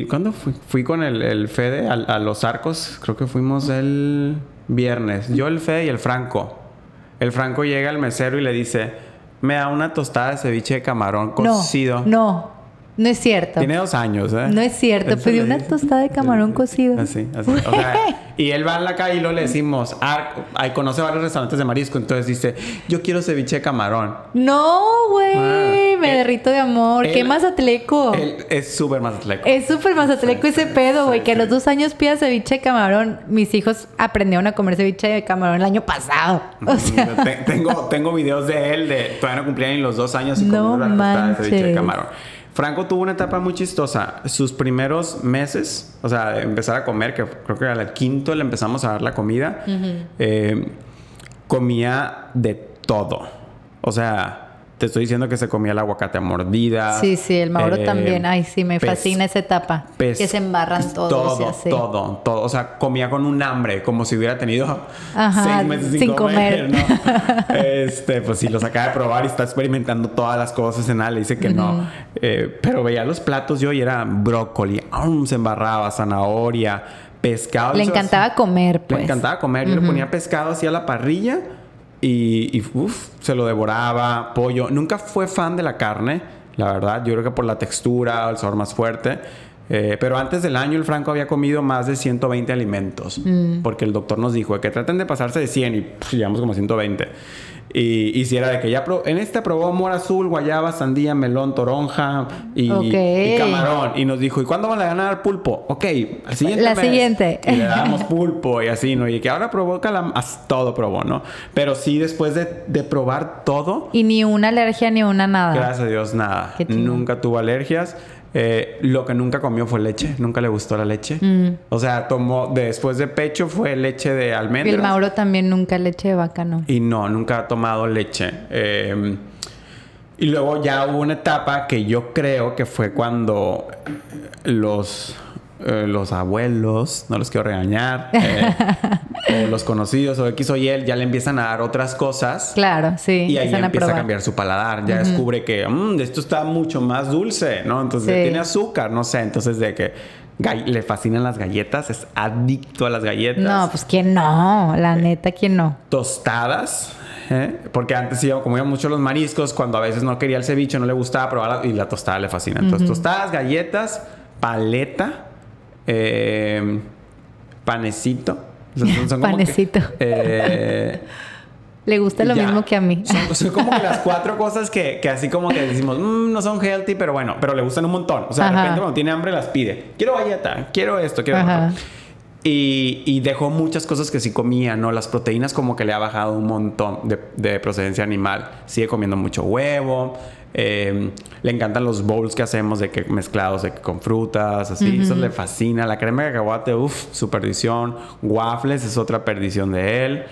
el- ¿Cuándo fui? Fui con el, el Fede a, los arcos. Creo que fuimos el viernes. Yo, el Fede y el Franco. El Franco llega al mesero y le dice: Me da una tostada de ceviche de camarón cocido. no, no es cierto. Tiene dos años, ¿eh? No es cierto, Eso pedí una tostada de camarón cocido. Así, así. O sea, y él va a la calle y lo le decimos, ah, ahí conoce varios restaurantes de marisco, entonces dice, yo quiero ceviche de camarón. No, güey, Ah, me él- derrito de amor. Qué mazatleco. Él es súper mazatleco. Es súper mazatleco Sí, ese sí, pedo, güey. sí, que a los dos años pida ceviche de camarón. Mis hijos aprendieron a comer ceviche de camarón el año pasado. O sea, Te- tengo, tengo videos de él de todavía no cumplían ni los dos años y No comiendo la tostada de ceviche de camarón. Franco tuvo una etapa muy chistosa. Sus primeros meses, o sea, de empezar a comer, que creo que al quinto le empezamos a dar la comida, eh, comía de todo. O sea, te estoy diciendo que se comía el aguacate a mordidas. sí, sí, el Mauro eh, también. Ay, sí, me fascina esa etapa. que se embarran todos Todo, y así. todo, todo. O sea, comía con un hambre, como si hubiera tenido Ajá, seis meses sin, sin comer. comer. ¿no? este, pues sí, los acaba de probar y está experimentando todas las cosas en nada. Le dice que no. Eh, pero veía los platos yo y era brócoli, ¡am! se embarraba, zanahoria, pescado. Le Eso- encantaba comer, pues. le encantaba comer. Yo le ponía pescado así a la parrilla y, y, uf, se lo devoraba. Pollo. Nunca fue fan de la carne, la verdad. Yo creo que por la textura, el sabor más fuerte. Eh, pero antes del año el Franco había comido más de 120 alimentos. Mm. Porque el doctor nos dijo que traten de pasarse de 100 y pff, llegamos como a 120. Y, y si era de que ya pro- en este probó mora azul, guayaba, sandía, melón, toronja y, Ok. y camarón. Y nos dijo, ¿y cuándo van a ganar pulpo? Ok, al siguiente La mes. siguiente. Y le damos pulpo y así, ¿no? Y que ahora probó calam... as- Todo probó, ¿no? Pero sí, después de, de probar todo, Y ni una alergia ni una nada. gracias a Dios, nada. Nunca tuvo alergias. Eh, lo que nunca comió fue leche. Nunca le gustó la leche. O sea, tomó... Después de pecho fue leche de Mm. Y almendras. el Mauro también nunca leche de vaca, ¿no? Y no, nunca ha tomado leche. Eh, y luego ya hubo una etapa que yo creo que fue cuando los, eh, los abuelos, no los quiero regañar, eh, o los conocidos o X o Y, ya le empiezan a dar otras cosas. Claro, sí. Y ahí empieza a, cambiar su paladar. Ya descubre que "Mm, esto está mucho más dulce, ¿no? Entonces Sí. tiene azúcar, no sé. Entonces de que le fascinan las galletas, es adicto a las galletas No, pues quién no, la neta, quién no. tostadas. ¿eh? Porque antes iba, como iba mucho los mariscos, cuando a veces no quería el ceviche, no le gustaba probar y la tostada le fascina. Entonces, tostadas, galletas, paleta, eh, panecito. Son- como que, Panecito. eh, Le gusta lo ya. mismo que a mí. Son, son como que las cuatro cosas que, que así como que decimos, "Mm, no son healthy, pero bueno, pero le gustan un montón. O sea, de repente cuando tiene hambre las pide. Quiero galleta, quiero esto, quiero Ajá. otro". Y, y dejó muchas cosas que sí comía, ¿no? Las proteínas como que le ha bajado un montón de, de procedencia animal. Sigue comiendo mucho huevo. Eh, le encantan los bowls que hacemos de que mezclados de que con frutas, así. Eso le fascina. La crema de cacahuate, uff, su perdición. Waffles es otra perdición de él.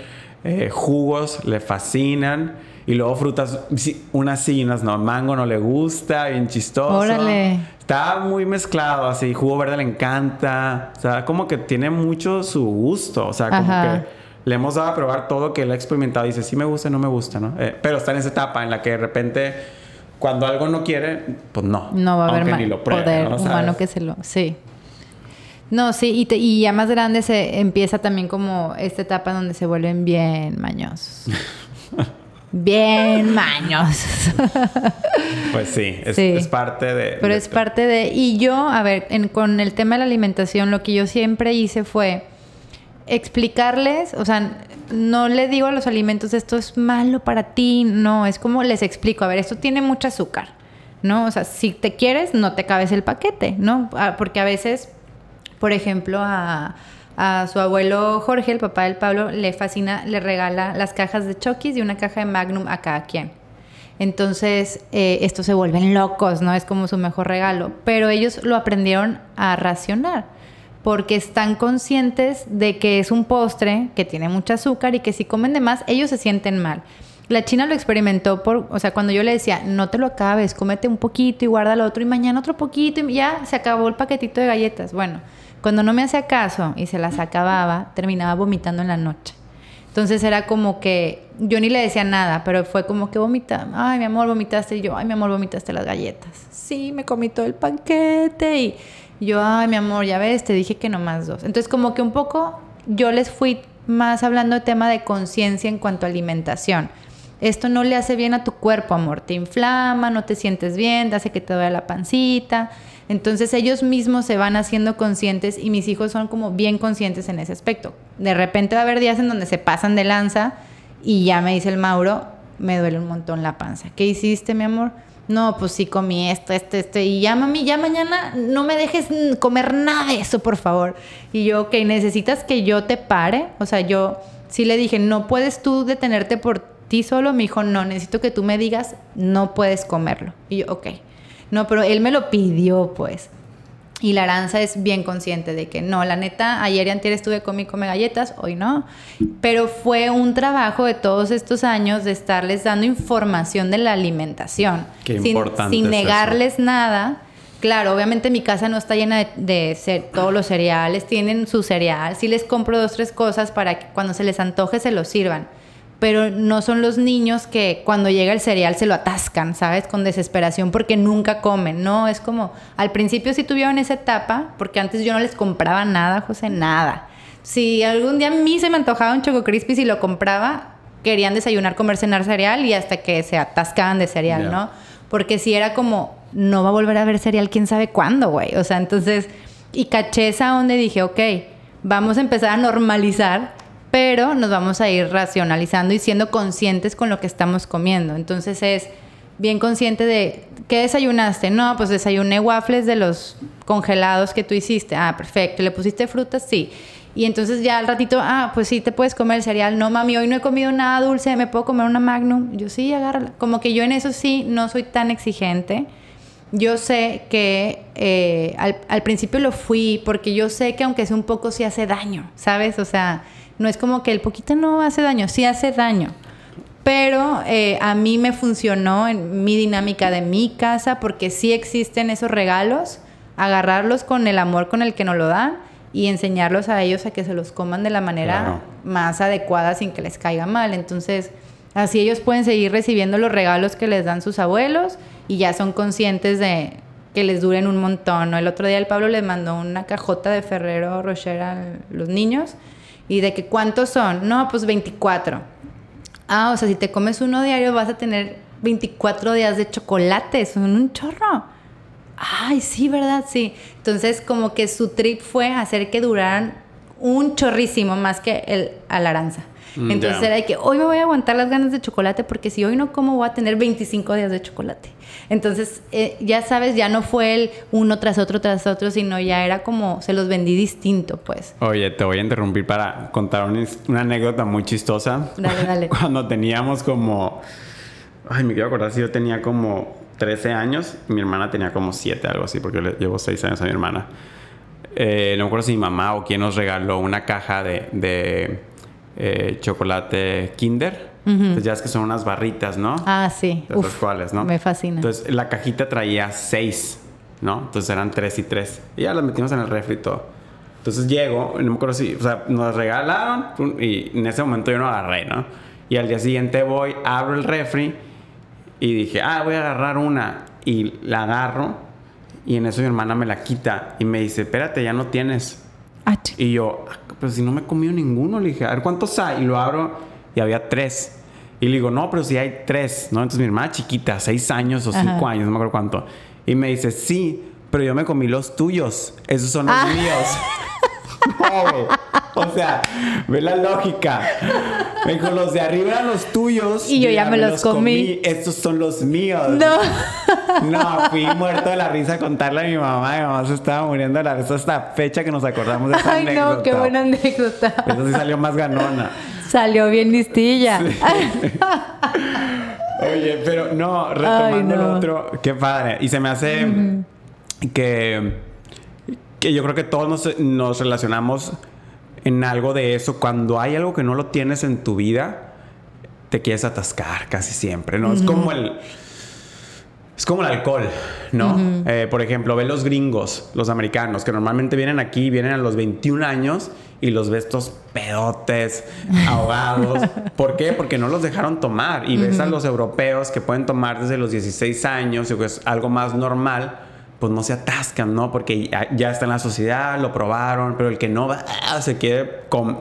Eh, jugos le fascinan. Y luego frutas, unas sí y unas no. Mango no le gusta, bien chistoso. Órale. Está muy mezclado, así. Jugo verde le encanta. O sea, como que tiene mucho su gusto. O sea, como Ajá. que le hemos dado a probar todo que él ha experimentado. Y dice, sí me gusta, no me gusta, ¿no? Eh, pero está en esa etapa en la que de repente, cuando algo no quiere, pues no. No va a haber ni lo pruebe, poder ¿no? humano que se lo... Sí. No, sí, y, te- y ya más grande se empieza también como esta etapa donde se vuelven bien mañosos. bien mañosos. Pues sí, es, Sí. es parte de... Pero de es parte de... Y yo, a ver, en- con el tema de la alimentación, lo que yo siempre hice fue explicarles, o sea, no le digo a los alimentos, esto es malo para ti, no, es como les explico, a ver, esto tiene mucho azúcar, ¿no? O sea, si te quieres, no te cabes el paquete, ¿no? Ah, Porque a veces, por ejemplo, a, A su abuelo Jorge, el papá del Pablo, le fascina, le regala las cajas de Chokis y una caja de Magnum a cada quien. Entonces, eh, estos se vuelven locos, ¿no? Es como su mejor regalo. Pero ellos lo aprendieron a racionar porque están conscientes de que es un postre que tiene mucho azúcar y que si comen de más, ellos se sienten mal. La china lo experimentó por, o sea, cuando yo le decía, no te lo acabes, cómete un poquito y guarda lo otro y mañana otro poquito y ya se acabó el paquetito de galletas. Bueno, cuando no me hacía caso y se las acababa, terminaba vomitando en la noche. Entonces era como que yo ni le decía nada, pero fue como que vomita, ay mi amor, vomitaste yo, ay mi amor, vomitaste las galletas. Sí, me comí todo el panquete y yo, ay mi amor, ya ves, te dije que no más dos. Entonces como que un poco yo les fui más hablando de tema de conciencia en cuanto a alimentación esto no le hace bien a tu cuerpo, amor, te inflama, no te sientes bien, te hace que te duele la pancita. Entonces ellos mismos se van haciendo conscientes y mis hijos son como bien conscientes en ese aspecto. De repente va a haber días en donde se pasan de lanza y ya me dice el Mauro, me duele un montón la panza. ¿Qué hiciste, mi amor? No, pues sí comí esto, esto, esto. Y ya, mami, ya mañana no me dejes comer nada de eso, por favor. Y yo, ok, necesitas que yo te pare. O sea, yo sí le dije, no puedes tú detenerte por solo? Me dijo, no, necesito que tú me digas, no puedes comerlo. Y yo, ok. No, pero él me lo pidió, pues. Y la Aranza es bien consciente de que no, la neta, ayer y antes estuve con mi come galletas, hoy no. Pero fue un trabajo de todos estos años de estarles dando información de la alimentación. Qué sin, importante sin es negarles nada. Claro, obviamente mi casa no está llena de, de ser, todos los cereales, tienen su cereal. Sí les compro dos, tres cosas para que cuando se les antoje se los sirvan pero no son los niños que cuando llega el cereal se lo atascan, ¿sabes? Con desesperación porque nunca comen, ¿no? Es como, al principio sí tuvieron esa etapa, porque antes yo no les compraba nada, José, nada. Si algún día a mí se me antojaba un Choco Crispy y lo compraba, querían desayunar, comer, cenar cereal y hasta que se atascaban de cereal, ¿no? Porque si era como, no va a volver a ver cereal quién sabe cuándo, güey. O sea, entonces, y caché esa donde dije, ok, vamos a empezar a normalizar pero nos vamos a ir racionalizando y siendo conscientes con lo que estamos comiendo. Entonces es bien consciente de qué desayunaste. No, pues desayuné waffles de los congelados que tú hiciste. Ah, perfecto. ¿Le pusiste frutas? Sí. Y entonces ya al ratito, ah, pues sí, te puedes comer el cereal. No, mami, hoy no he comido nada dulce, ¿me puedo comer una Magnum? Yo sí, agárrala. Como que yo en eso sí no soy tan exigente. Yo sé que eh, al, al principio lo fui porque yo sé que aunque sea un poco sí hace daño, ¿sabes? O sea, no es como que el poquito no hace daño, sí hace daño. Pero eh, a mí me funcionó en mi dinámica de mi casa porque sí existen esos regalos, agarrarlos con el amor con el que nos lo dan y enseñarlos a ellos a que se los coman de la manera más adecuada sin que les caiga mal. Entonces, así ellos pueden seguir recibiendo los regalos que les dan sus abuelos y ya son conscientes de que les duren un montón. El otro día el Pablo les mandó una cajota de Ferrero Rocher a los niños y de que cuántos son, no, pues 24. Ah, o sea, si te comes uno diario vas a tener 24 días de chocolate, son un chorro. Ay, sí, ¿verdad? Sí. Entonces, como que su trip fue hacer que duraran un chorrísimo más que el alaranza. Mm, Entonces era de que hoy me voy a aguantar las ganas de chocolate porque si hoy no como voy a tener 25 días de chocolate. Entonces, eh, ya sabes, ya no fue el uno tras otro tras otro, sino ya era como se los vendí distinto, pues. Oye, te voy a interrumpir para contar una, anécdota muy chistosa. Dale, dale. Cuando teníamos como... Ay, me quiero acordar si yo tenía como 13 años mi hermana tenía como 7, algo así, porque le llevo 6 años a mi hermana. Eh, no me acuerdo si mi mamá o quién nos regaló una caja de eh, chocolate Kinder. Entonces ya es que son unas barritas, ¿no? Ah, sí. De Uf, cuales, ¿no? Me fascina. Entonces la cajita traía seis, ¿no? Entonces eran tres y tres. Y ya las metimos en el refri y todo. Entonces llego, no me acuerdo si, o sea, nos regalaron y en ese momento yo no agarré, ¿no? Y al día siguiente voy, abro el refri y dije, ah, voy a agarrar una. Y la agarro y en eso mi hermana me la quita y me dice, espérate, ya no tienes. Y yo, pero si no me he comido ninguno, le dije, a ver cuántos hay. Y lo abro y había tres. Y le digo, no, pero si hay tres, ¿no? Entonces mi hermana chiquita, seis años o cinco años, no me acuerdo cuánto. Y me dice, sí, pero yo me comí los tuyos. Esos son los ah. míos. O sea, ve la lógica. Me dijo, los de arriba eran los tuyos. Y yo ya me, los, comí. Estos son los míos. No. No, fui muerto de la risa a contarle a mi mamá. Mi mamá se estaba muriendo de la risa hasta fecha que nos acordamos de esa Ay, anécdota. no, qué buena anécdota. Eso sí salió más ganona. Salió bien listilla. Oye, pero no, retomando Ay, no. lo otro, qué padre. Y se me hace que, que yo creo que todos nos, nos relacionamos en algo de eso. Cuando hay algo que no lo tienes en tu vida, te quieres atascar casi siempre, ¿no? Es como el... Es como el alcohol, ¿no? Eh, por ejemplo, ve los gringos, los americanos, que normalmente vienen aquí, vienen a los 21 años y los ves estos pedotes, ahogados. ¿Por qué? Porque no los dejaron tomar. Y ves a los europeos que pueden tomar desde los 16 años, y es algo más normal, pues no se atascan, ¿no? Porque ya, está en la sociedad, lo probaron, pero el que no va, ah, se quiere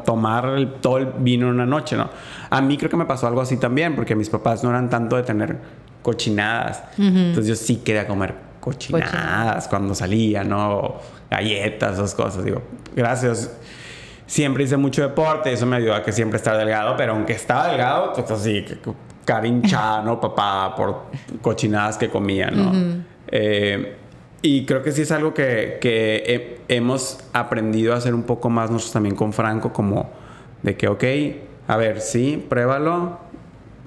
tomar el- todo el vino en una noche, ¿no? A mí creo que me pasó algo así también, porque mis papás no eran tanto de tener cochinadas. Entonces yo sí quería comer cochinadas cuando salía, ¿no? Galletas, esas cosas. Digo, gracias. Siempre hice mucho deporte, eso me ayudó a que siempre estar delgado, pero aunque estaba delgado, pues así, cara hinchada, ¿no? Papá, por cochinadas que comía, ¿no? Eh, y creo que sí es algo que, que he- hemos aprendido a hacer un poco más nosotros también con Franco, como de que, ok, a ver, sí, pruébalo.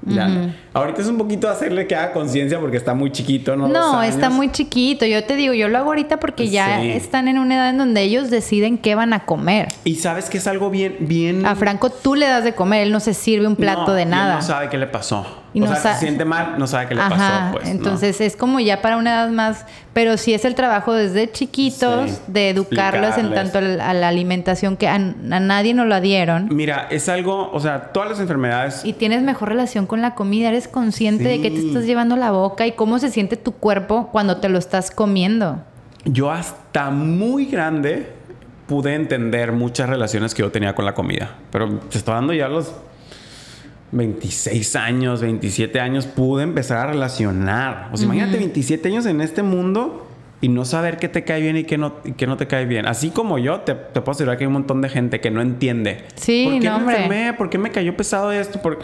Ya. Ahorita es un poquito hacerle que haga conciencia porque está muy chiquito, ¿no? No, está muy chiquito. Yo te digo, yo lo hago ahorita porque ya Sí. están en una edad en donde ellos deciden qué van a comer. Y sabes que es algo bien, bien. A Franco tú le das de comer, él no se sirve un plato No, de él nada. no sabe qué le pasó. Y o no sea, sa- se siente mal, no sabe qué le Ajá, pasó, pues. ¿no? entonces es como ya para una edad más, pero sí es el trabajo desde chiquitos Sí, de educarlos en tanto a la alimentación que a, a nadie nos lo dieron. Mira, es algo, o sea, todas las enfermedades. Y tienes mejor relación con la comida, eres consciente de qué te estás llevando la boca y cómo se siente tu cuerpo cuando te lo estás comiendo. Yo hasta muy grande pude entender muchas relaciones que yo tenía con la comida. Pero te estoy dando ya los 26 años, 27 años, pude empezar a relacionar. O sea, imagínate 27 años en este mundo y no saber qué te cae bien y qué no, y qué no te cae bien. Así como yo, te, te puedo asegurar que hay un montón de gente que no entiende. Sí, ¿Por qué no, me enfermé? ¿Por qué me cayó pesado esto? ¿Por-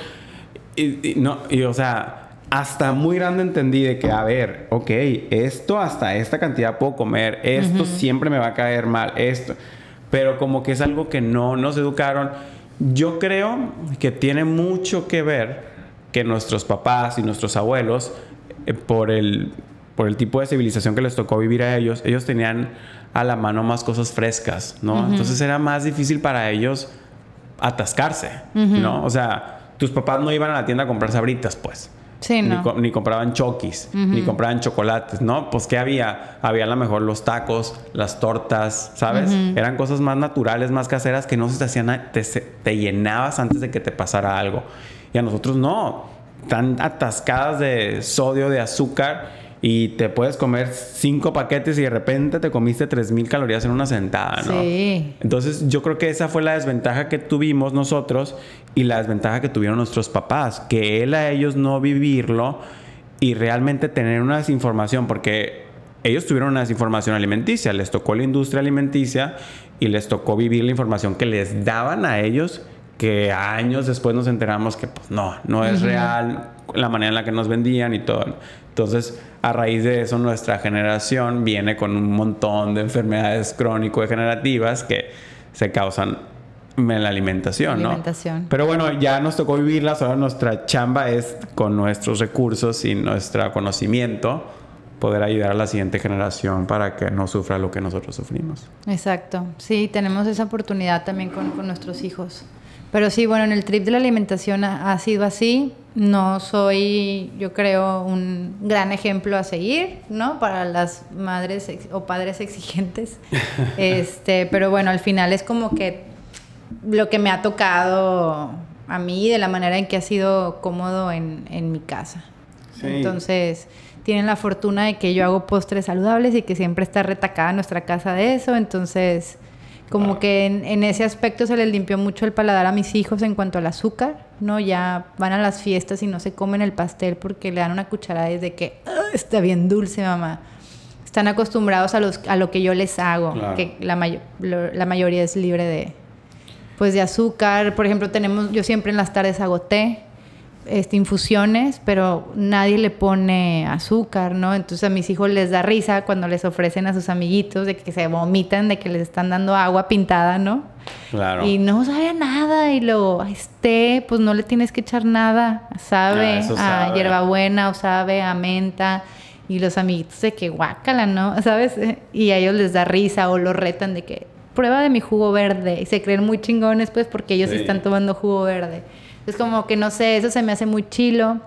Y, y no, y o sea, hasta muy grande entendí de que, a ver, ok, esto hasta esta cantidad puedo comer, esto siempre me va a caer mal, esto. Pero como que es algo que no nos educaron. Yo creo que tiene mucho que ver que nuestros papás y nuestros abuelos, eh, por, el, por el tipo de civilización que les tocó vivir a ellos, ellos tenían a la mano más cosas frescas, ¿no? Entonces era más difícil para ellos atascarse, ¿no? O sea, tus papás no iban a la tienda a comprar sabritas, pues. Sí, Ni, no. co- ni compraban chokis, ni compraban chocolates, ¿no? Pues ¿qué había? Había a lo mejor los tacos, las tortas, ¿sabes? Eran cosas más naturales, más caseras que no se te hacían, te, te llenabas antes de que te pasara algo. Y a nosotros no, tan atascadas de sodio, de azúcar, y te puedes comer cinco paquetes y de repente te comiste 3000 calorías en una sentada, ¿no? Sí. Entonces yo creo que esa fue la desventaja que tuvimos nosotros y la desventaja que tuvieron nuestros papás, que él a ellos no vivirlo y realmente tener una desinformación, porque ellos tuvieron una desinformación alimenticia, les tocó la industria alimenticia y les tocó vivir la información que les daban a ellos, que años después nos enteramos que pues no, no es real la manera en la que nos vendían y todo. Entonces, a raíz de eso, nuestra generación viene con un montón de enfermedades crónico-degenerativas que se causan en la alimentación, ¿no? Alimentación. Pero bueno, ya nos tocó vivirlas, ahora nuestra chamba es con nuestros recursos y nuestro conocimiento poder ayudar a la siguiente generación para que no sufra lo que nosotros sufrimos. Exacto. Sí, tenemos esa oportunidad también con, con nuestros hijos. Pero sí, bueno, en el trip de la alimentación ha, ha sido así. No soy, yo creo, un gran ejemplo a seguir, ¿no? Para las madres o padres exigentes. este, pero bueno, al final es como que lo que me ha tocado a mí de la manera en que ha sido cómodo en, en mi casa. Sí. Entonces, tienen la fortuna de que yo hago postres saludables y que siempre está retacada nuestra casa de eso. Entonces, como que en, en ese aspecto se les limpió mucho el paladar a mis hijos en cuanto al azúcar, ¿no? Ya van a las fiestas y no se comen el pastel porque le dan una cucharada y es de que "Ah, está bien dulce, mamá. Están acostumbrados a, los, a lo que yo les hago, Claro. que la, lo- la mayoría es libre de, pues de azúcar. Por ejemplo, tenemos, yo siempre en las tardes hago té. Este, infusiones, pero nadie le pone azúcar, ¿no? Entonces a mis hijos les da risa cuando les ofrecen a sus amiguitos de que se vomitan, de que les están dando agua pintada, ¿no? Claro. Y no sabe nada y luego, este, pues no le tienes que echar nada, sabe, Ah, a sabe. hierbabuena o sabe a menta. Y los amiguitos de que guácala, ¿no? ¿Sabes? Y a ellos les da risa o los retan de que prueba de mi jugo verde. Y se creen muy chingones, pues, porque ellos Sí. están tomando jugo verde. Es como que no sé, eso se me hace muy chilo.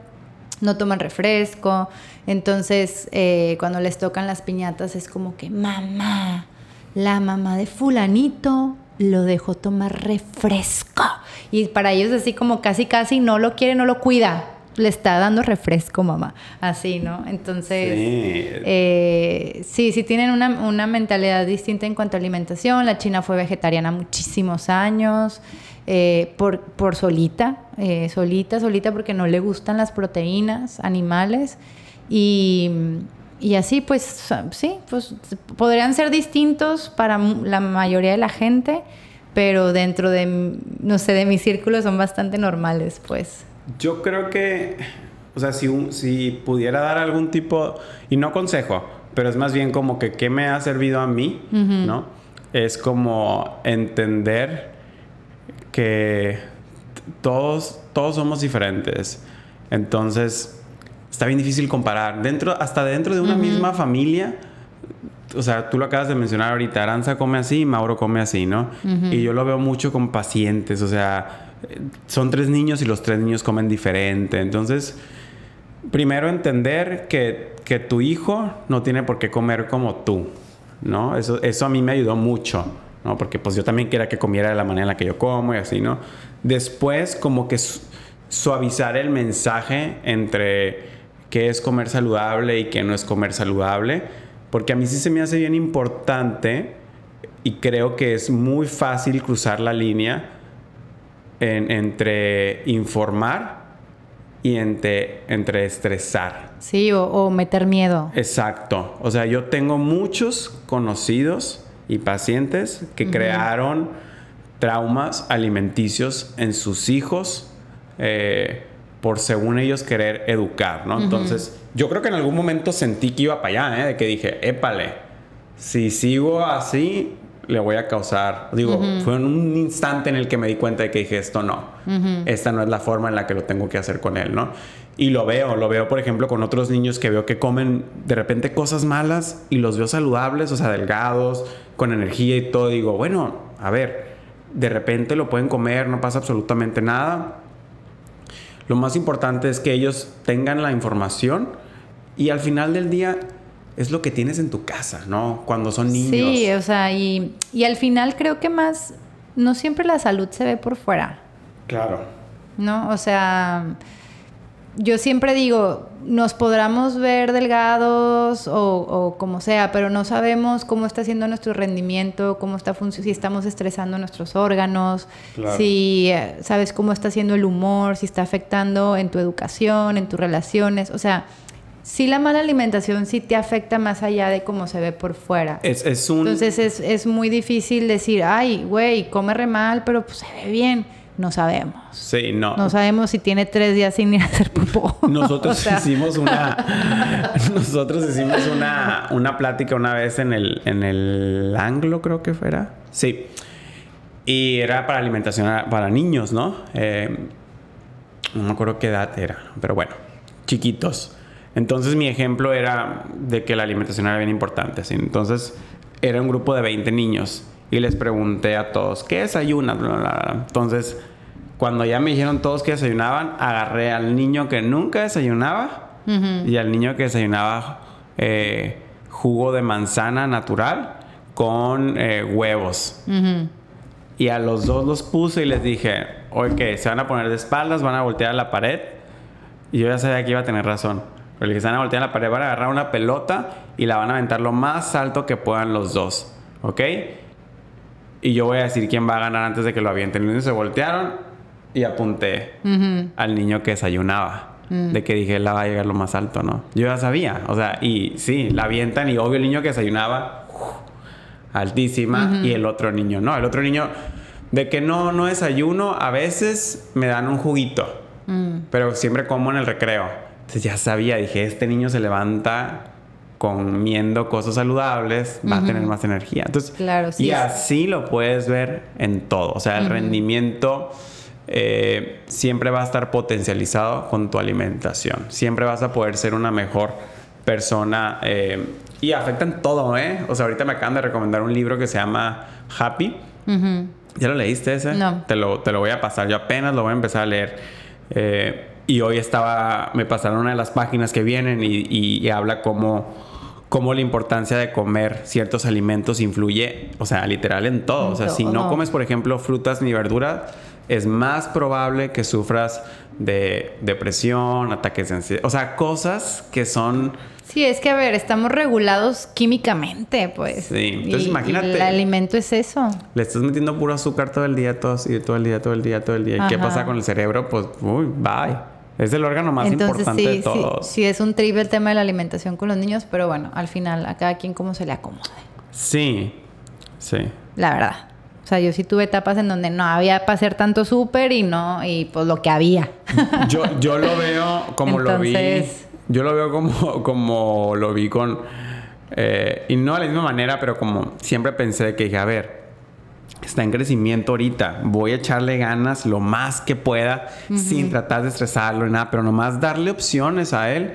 No toman refresco. Entonces, eh, cuando les tocan las piñatas, es como que, mamá, la mamá de Fulanito lo dejó tomar refresco. Y para ellos, así como casi, casi no lo quiere, no lo cuida. Le está dando refresco, mamá. Así, ¿no? Entonces. Sí. Eh, sí, sí tienen una, una mentalidad distinta en cuanto a alimentación. La China fue vegetariana muchísimos años, eh, por, por solita, eh, solita, solita, porque no le gustan las proteínas animales. Y, y así, pues, sí, pues podrían ser distintos para la mayoría de la gente, pero dentro de, no sé, de mi círculo son bastante normales, pues. Yo creo que, o sea, si, un- si pudiera dar algún tipo, y no consejo, pero es más bien como que qué me ha servido a mí, ¿no? Es como entender que todos, todos somos diferentes. Entonces, está bien difícil comparar. Dentro, hasta dentro de una misma familia, o sea, tú lo acabas de mencionar ahorita, Aranza come así, Mauro come así, ¿no? Y yo lo veo mucho con pacientes, o sea, son tres niños y los tres niños comen diferente. Entonces, primero entender que, que tu hijo no tiene por qué comer como tú, ¿no? Eso, eso a mí me ayudó mucho, ¿no? Porque pues yo también quería que comiera de la manera en la que yo como y así, ¿no? Después, como que su- suavizar el mensaje entre qué es comer saludable y qué no es comer saludable, porque a mí sí se me hace bien importante y creo que es muy fácil cruzar la línea en- entre informar y entre, entre estresar. Sí, o, o meter miedo. Exacto. O sea, yo tengo muchos conocidos y pacientes que crearon traumas alimenticios en sus hijos eh, por según ellos querer educar, ¿no? Entonces, yo creo que en algún momento sentí que iba para allá, ¿eh? De que dije, épale, si sigo así, le voy a causar. Digo, fue en un instante en el que me di cuenta de que dije, esto no. Esta no es la forma en la que lo tengo que hacer con él, ¿no? Y lo veo, lo veo, por ejemplo, con otros niños que veo que comen de repente cosas malas y los veo saludables, o sea, delgados, con energía y todo. Digo, bueno, a ver, de repente lo pueden comer, no pasa absolutamente nada. Lo más importante es que ellos tengan la información y al final del día es lo que tienes en tu casa, ¿no? Cuando son niños. Sí, o sea, y, y al final creo que más, no siempre la salud se ve por fuera, Claro. ¿no? O sea, yo siempre digo, nos podremos ver delgados o, o como sea, pero no sabemos cómo está haciendo nuestro rendimiento, cómo está si estamos estresando nuestros órganos, Claro. si eh, sabes cómo está haciendo el humor, si está afectando en tu educación, en tus relaciones, o sea, sí la mala alimentación sí te afecta más allá de cómo se ve por fuera. Es, es un... Entonces es, es muy difícil decir, ay, güey, come re mal, pero pues se ve bien. No sabemos. sí, no. No sabemos si tiene tres días sin ir a hacer popó. Nosotros O sea, hicimos una. nosotros hicimos una, una plática una vez en el, en el Anglo, creo que fuera. Sí. Y era para alimentación para niños, ¿no? Eh, no me acuerdo qué edad era, pero bueno, chiquitos. Entonces mi ejemplo era de que la alimentación era bien importante. ¿sí? Entonces era un grupo de 20 niños y les pregunté a todos, ¿qué desayunan? Bla, bla, bla. Entonces, cuando ya me dijeron todos que desayunaban, agarré al niño que nunca desayunaba y al niño que desayunaba eh, jugo de manzana natural con eh, huevos. Y a los dos los puse y les dije, oye, se van a poner de espaldas, van a voltear a la pared. Y yo ya sabía que iba a tener razón. Pero le dije, se van a voltear a la pared, van a agarrar una pelota y la van a aventar lo más alto que puedan los dos. ¿Ok? Y yo voy a decir quién va a ganar antes de que lo avienten. Los niños se voltearon y apunté al niño que desayunaba. De que dije, la va a llegar lo más alto, ¿no? Yo ya sabía. O sea, y sí, la avientan y obvio el niño que desayunaba altísima y el otro niño no. El otro niño, de que no, no desayuno, a veces me dan un juguito. Mm. Pero siempre como en el recreo. Entonces ya sabía, dije, este niño se levanta comiendo cosas saludables, va a tener más energía. Entonces, Claro, sí. y así lo puedes ver en todo. O sea, el rendimiento eh, siempre va a estar potencializado con tu alimentación. Siempre vas a poder ser una mejor persona. eh, y afecta en todo, ¿eh? O sea, ahorita me acaban de recomendar un libro que se llama Happy. ¿Ya lo leíste ese? No. Te lo, te lo voy a pasar. Yo apenas lo voy a empezar a leer. Eh, y hoy estaba... Me pasaron una de las páginas que vienen y, y- y habla cómo, cómo la importancia de comer ciertos alimentos influye, o sea, literal en todo. O sea, si no comes, por ejemplo, frutas ni verduras, es más probable que sufras de depresión, ataques de ansiedad. O sea, cosas que son... Sí, es que a ver, estamos regulados químicamente, pues. Sí, entonces Y- imagínate. y el alimento es eso. Le estás metiendo puro azúcar todo el día, todo todo el día, todo el día, todo el día. ¿Y qué pasa con el cerebro? Pues, uy, bye. Es el órgano más Entonces importante sí, de sí, todos. sí es un triple el tema de la alimentación con los niños, pero bueno, al final a cada quien como se le acomode, Sí, sí. la verdad. O sea, yo sí tuve etapas en donde no había para hacer tanto súper y no, y pues lo que había. Yo, yo lo veo como lo vi. Yo lo veo como, como lo vi con. eh, y no de la misma manera, pero como siempre pensé que dije, a ver, está en crecimiento ahorita. Voy a echarle ganas lo más que pueda sin tratar de estresarlo ni nada, pero nomás darle opciones a él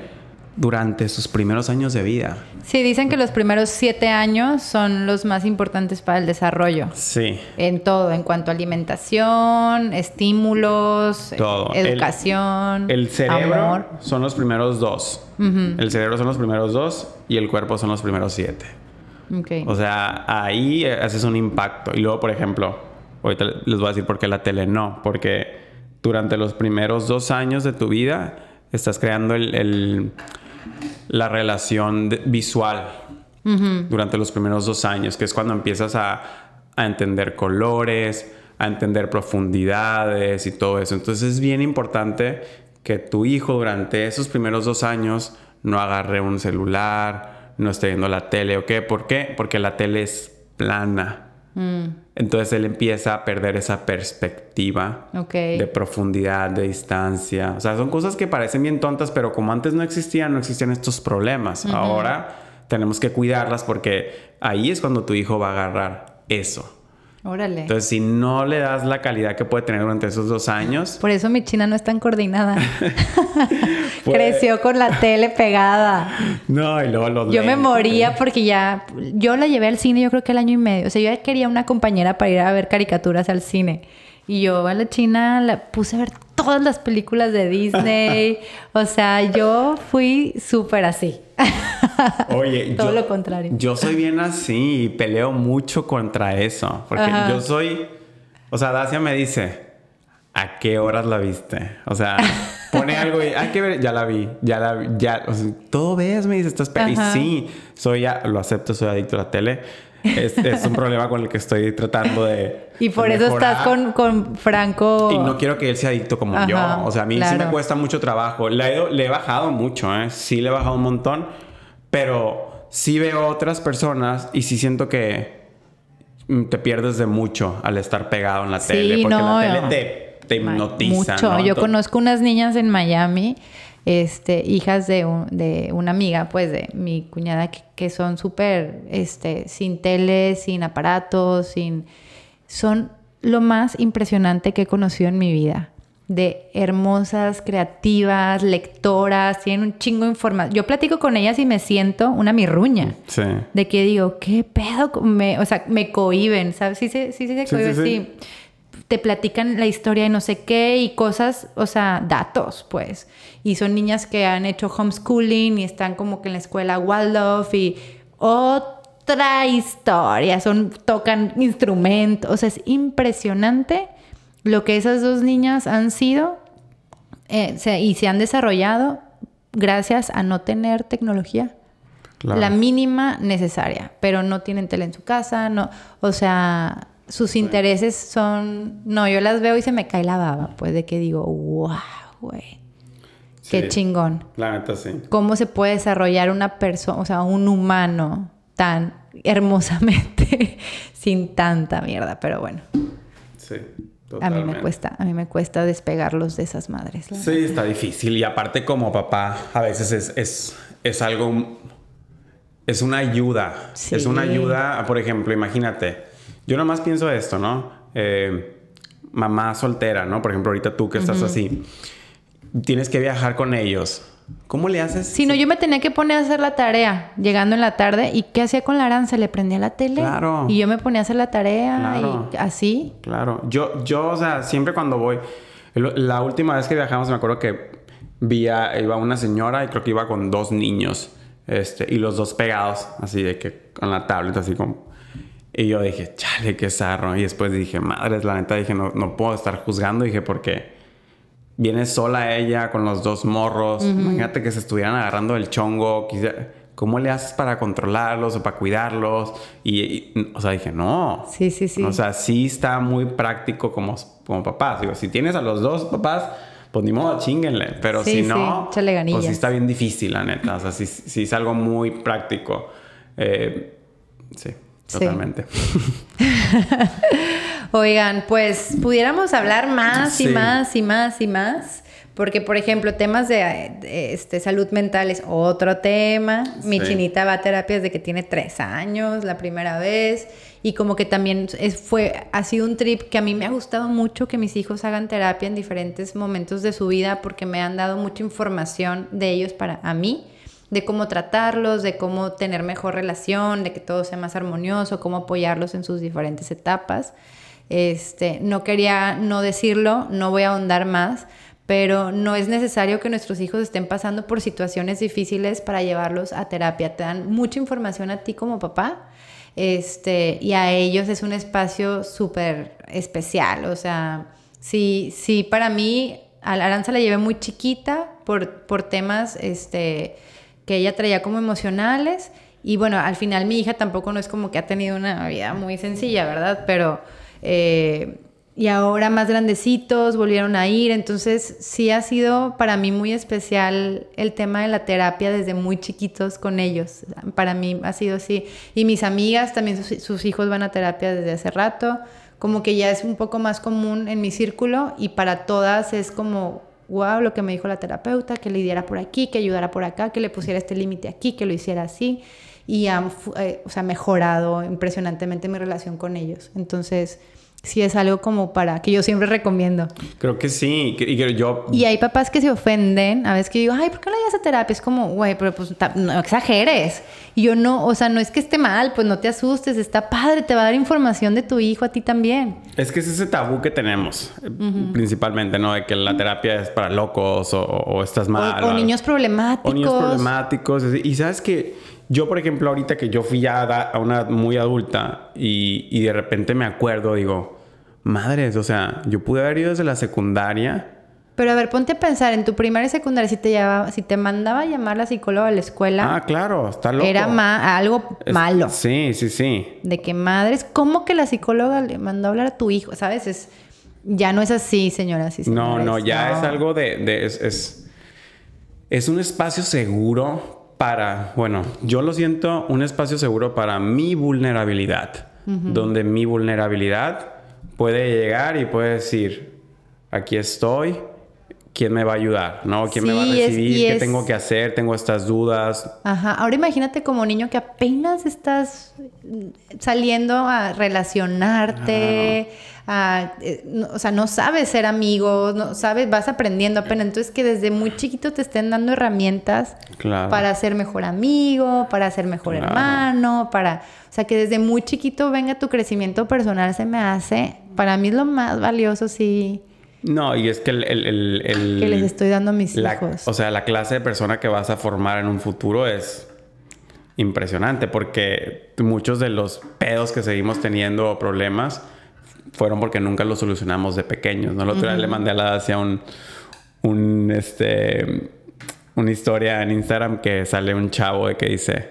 durante sus primeros años de vida. Sí, dicen que los primeros siete años son los más importantes para el desarrollo. Sí. En todo, en cuanto a alimentación, estímulos, Todo. El- educación, El cerebro amor. son los primeros dos. El cerebro son los primeros dos y el cuerpo son los primeros siete. Ok. O sea, ahí haces un impacto. Y luego, por ejemplo, ahorita les voy a decir por qué la tele no. Porque durante los primeros dos años de tu vida estás creando el, el- la relación de- visual. Durante los primeros dos años, que es cuando empiezas a, a entender colores, a entender profundidades y todo eso. Entonces es bien importante que tu hijo durante esos primeros dos años no agarre un celular, no esté viendo la tele, ¿o qué? ¿Por qué? Porque la tele es plana. Mm, Entonces él empieza a perder esa perspectiva ok. de profundidad, de distancia. O sea, son cosas que parecen bien tontas, pero como antes no existían, no existían estos problemas. Ahora tenemos que cuidarlas porque ahí es cuando tu hijo va a agarrar eso. Órale. Entonces, si no le das la calidad que puede tener durante esos dos años, Por eso mi china no es tan coordinada. Pues- Creció con la tele pegada. no, y luego los Yo me moría porque ya. Yo la llevé al cine, yo creo que el año y medio. O sea, yo ya quería una compañera para ir a ver caricaturas al cine. Y yo a la China la puse a ver todas las películas de Disney. o sea, yo fui súper así. Oye, Todo yo, lo contrario. Yo soy bien así y peleo mucho contra eso. Porque Ajá. yo soy. O sea, Dacia me dice: ¿A qué horas la viste? O sea, pone algo y hay que ver, ya la vi, ya la vi, ya. o sea, todo ves, me dice, estás. pe-". Y sí, soy, ya- lo acepto, soy adicto a la tele. Es, es un problema con el que estoy tratando de. Y por de eso estás con, con Franco. Y no quiero que él sea adicto como Ajá, yo. O sea, a mí sí me cuesta mucho trabajo. Le he, ido- le he bajado mucho, ¿eh? Sí le he bajado un montón. Pero sí veo otras personas y sí siento que te pierdes de mucho al estar pegado en la Sí, tele. Porque no, la tele no. te, te hipnotiza. Mucho. ¿no? Yo conozco unas niñas en Miami, este, hijas de, un- de una amiga, pues, de mi cuñada, que, que son súper, este, sin tele, sin aparatos, sin... Son lo más impresionante que he conocido en mi vida. De hermosas, creativas, lectoras, tienen un chingo de información. Yo platico con ellas y me siento una mirruña. Sí. De que digo, ¿qué pedo? Me, o sea, me cohiben, ¿sabes? Sí, sí, sí, sí, se Sí, cohiben, sí, sí. sí. Te platican la historia de no sé qué y cosas, o sea, datos, pues. Y son niñas que han hecho homeschooling y están como que en la escuela Waldorf y otra historia, son, tocan instrumentos, o sea, es impresionante lo que esas dos niñas han sido eh, se- y se han desarrollado gracias a no tener tecnología. Claro. La mínima necesaria, pero no tienen tele en su casa, no, o sea, sus intereses son, no, yo las veo y se me cae la baba, pues de que digo, wow, güey, qué Sí. chingón. La neta, sí. ¿Cómo se puede desarrollar una persona, o sea, un humano tan hermosamente sin tanta mierda? Pero bueno, Sí. a mí me cuesta, a mí me cuesta despegarlos de esas madres. Sí, está difícil. Y aparte como papá, a veces es, es, es algo, es una ayuda. Es una ayuda, por ejemplo, imagínate, yo nomás pienso esto, ¿no? Eh, mamá soltera, ¿no? Por ejemplo, ahorita tú que estás así, tienes que viajar con ellos. ¿Cómo le haces? Si no, yo me tenía que poner a hacer la tarea llegando en la tarde. ¿Y qué hacía con la aranza? Le prendía la tele. Claro. Y yo me ponía a hacer la tarea y así. Claro. Yo, yo, o sea, siempre cuando voy. La última vez que viajamos, me acuerdo que vi a, iba una señora y creo que iba con dos niños. Este, y los dos pegados, así de que con la tablet, así como y yo dije, chale, qué zarro. Y después dije, madres, la neta, dije, no, no puedo estar juzgando. Dije, porque viene sola ella con los dos morros. Imagínate que se estuvieran agarrando el chongo. ¿Cómo le haces para controlarlos o para cuidarlos? Y, o sea, dije, no. Sí, sí, sí. O sea, sí está muy práctico como, como papás. Digo, si tienes a los dos papás, pues ni modo, chinguenle. Pero si no, pues sí está bien difícil, la neta. O sea, sí, sí es algo muy práctico. Eh, sí. Totalmente. Oigan, pues pudiéramos hablar más y más y más y más. Porque, por ejemplo, temas de, este, salud mental es otro tema. Mi chinita va a terapia desde que tiene tres años, la primera vez. Y como que también es, fue, ha sido un trip que a mí me ha gustado mucho que mis hijos hagan terapia en diferentes momentos de su vida porque me han dado mucha información de ellos para a mí de cómo tratarlos, de cómo tener mejor relación, de que todo sea más armonioso, cómo apoyarlos en sus diferentes etapas. Este, no quería no decirlo, no voy a ahondar más, pero no es necesario que nuestros hijos estén pasando por situaciones difíciles para llevarlos a terapia. Te dan mucha información a ti como papá. Este, y a ellos es un espacio súper especial. O sea, sí, sí, para mí, a la Aranza la llevé muy chiquita por, por temas, este, que ella traía como emocionales. Y bueno, al final mi hija tampoco no es como que ha tenido una vida muy sencilla, ¿verdad? Pero... Eh, y ahora más grandecitos volvieron a ir, entonces sí ha sido para mí muy especial el tema de la terapia desde muy chiquitos con ellos. Para mí ha sido así. Y mis amigas también sus, sus hijos van a terapia desde hace rato, como que ya es un poco más común en mi círculo y para todas es como wow, lo que me dijo la terapeuta, que le diera por aquí, que ayudara por acá, que le pusiera este límite aquí, que lo hiciera así. Y ha eh, o sea, mejorado impresionantemente mi relación con ellos. Entonces, sí es algo como para que yo siempre recomiendo. Creo que sí, y yo... Y hay papás que se ofenden, a veces que digo, ay, ¿por qué no le das a terapia? Es como, güey, pero pues no exageres. Y yo no, o sea, no es que esté mal, pues no te asustes, está padre, te va a dar información de tu hijo a ti también. Es que es ese tabú que tenemos, eh, principalmente, ¿no? De que la terapia es para locos o, estás mal. O, niños problemáticos. O niños problemáticos. Y sabes que... Yo, por ejemplo, ahorita que yo fui ya a una muy adulta y, y de repente me acuerdo, digo, madres, o sea, yo pude haber ido desde la secundaria. Pero a ver, ponte a pensar, en tu primaria y secundaria, si te, llevaba, si te mandaba a llamar la psicóloga a la escuela. Ah, claro, está loco. Era algo malo. Sí, sí, sí. De que madres, ¿cómo que la psicóloga le mandó a hablar a tu hijo? ¿Sabes? Es, ya no es así, señora. Sí, no, no, ya es algo de. de es, es, es un espacio seguro para, bueno, yo lo siento un espacio seguro para mi vulnerabilidad, donde mi vulnerabilidad puede llegar y puede decir, aquí estoy, ¿quién me va a ayudar? ¿No? ¿Quién me va a recibir? ¿Qué tengo que hacer? Tengo estas dudas. Ajá. Ahora imagínate como niño que apenas estás saliendo a relacionarte. Eh, o sea, no sabes ser amigo, no sabes, vas aprendiendo apenas. Entonces, que desde muy chiquito te estén dando herramientas para ser mejor amigo, para ser mejor hermano, para. O sea, que desde muy chiquito venga tu crecimiento personal, se me hace. Para mí es lo más valioso, sí. No, y es que el... el, que les estoy dando a mis hijos. O sea, la clase de persona que vas a formar en un futuro es impresionante porque muchos de los pedos que seguimos teniendo o problemas fueron porque nunca lo solucionamos de pequeños, ¿no? El otro día le mandé a la hacia un, un, este, una historia en Instagram que sale un chavo de que dice,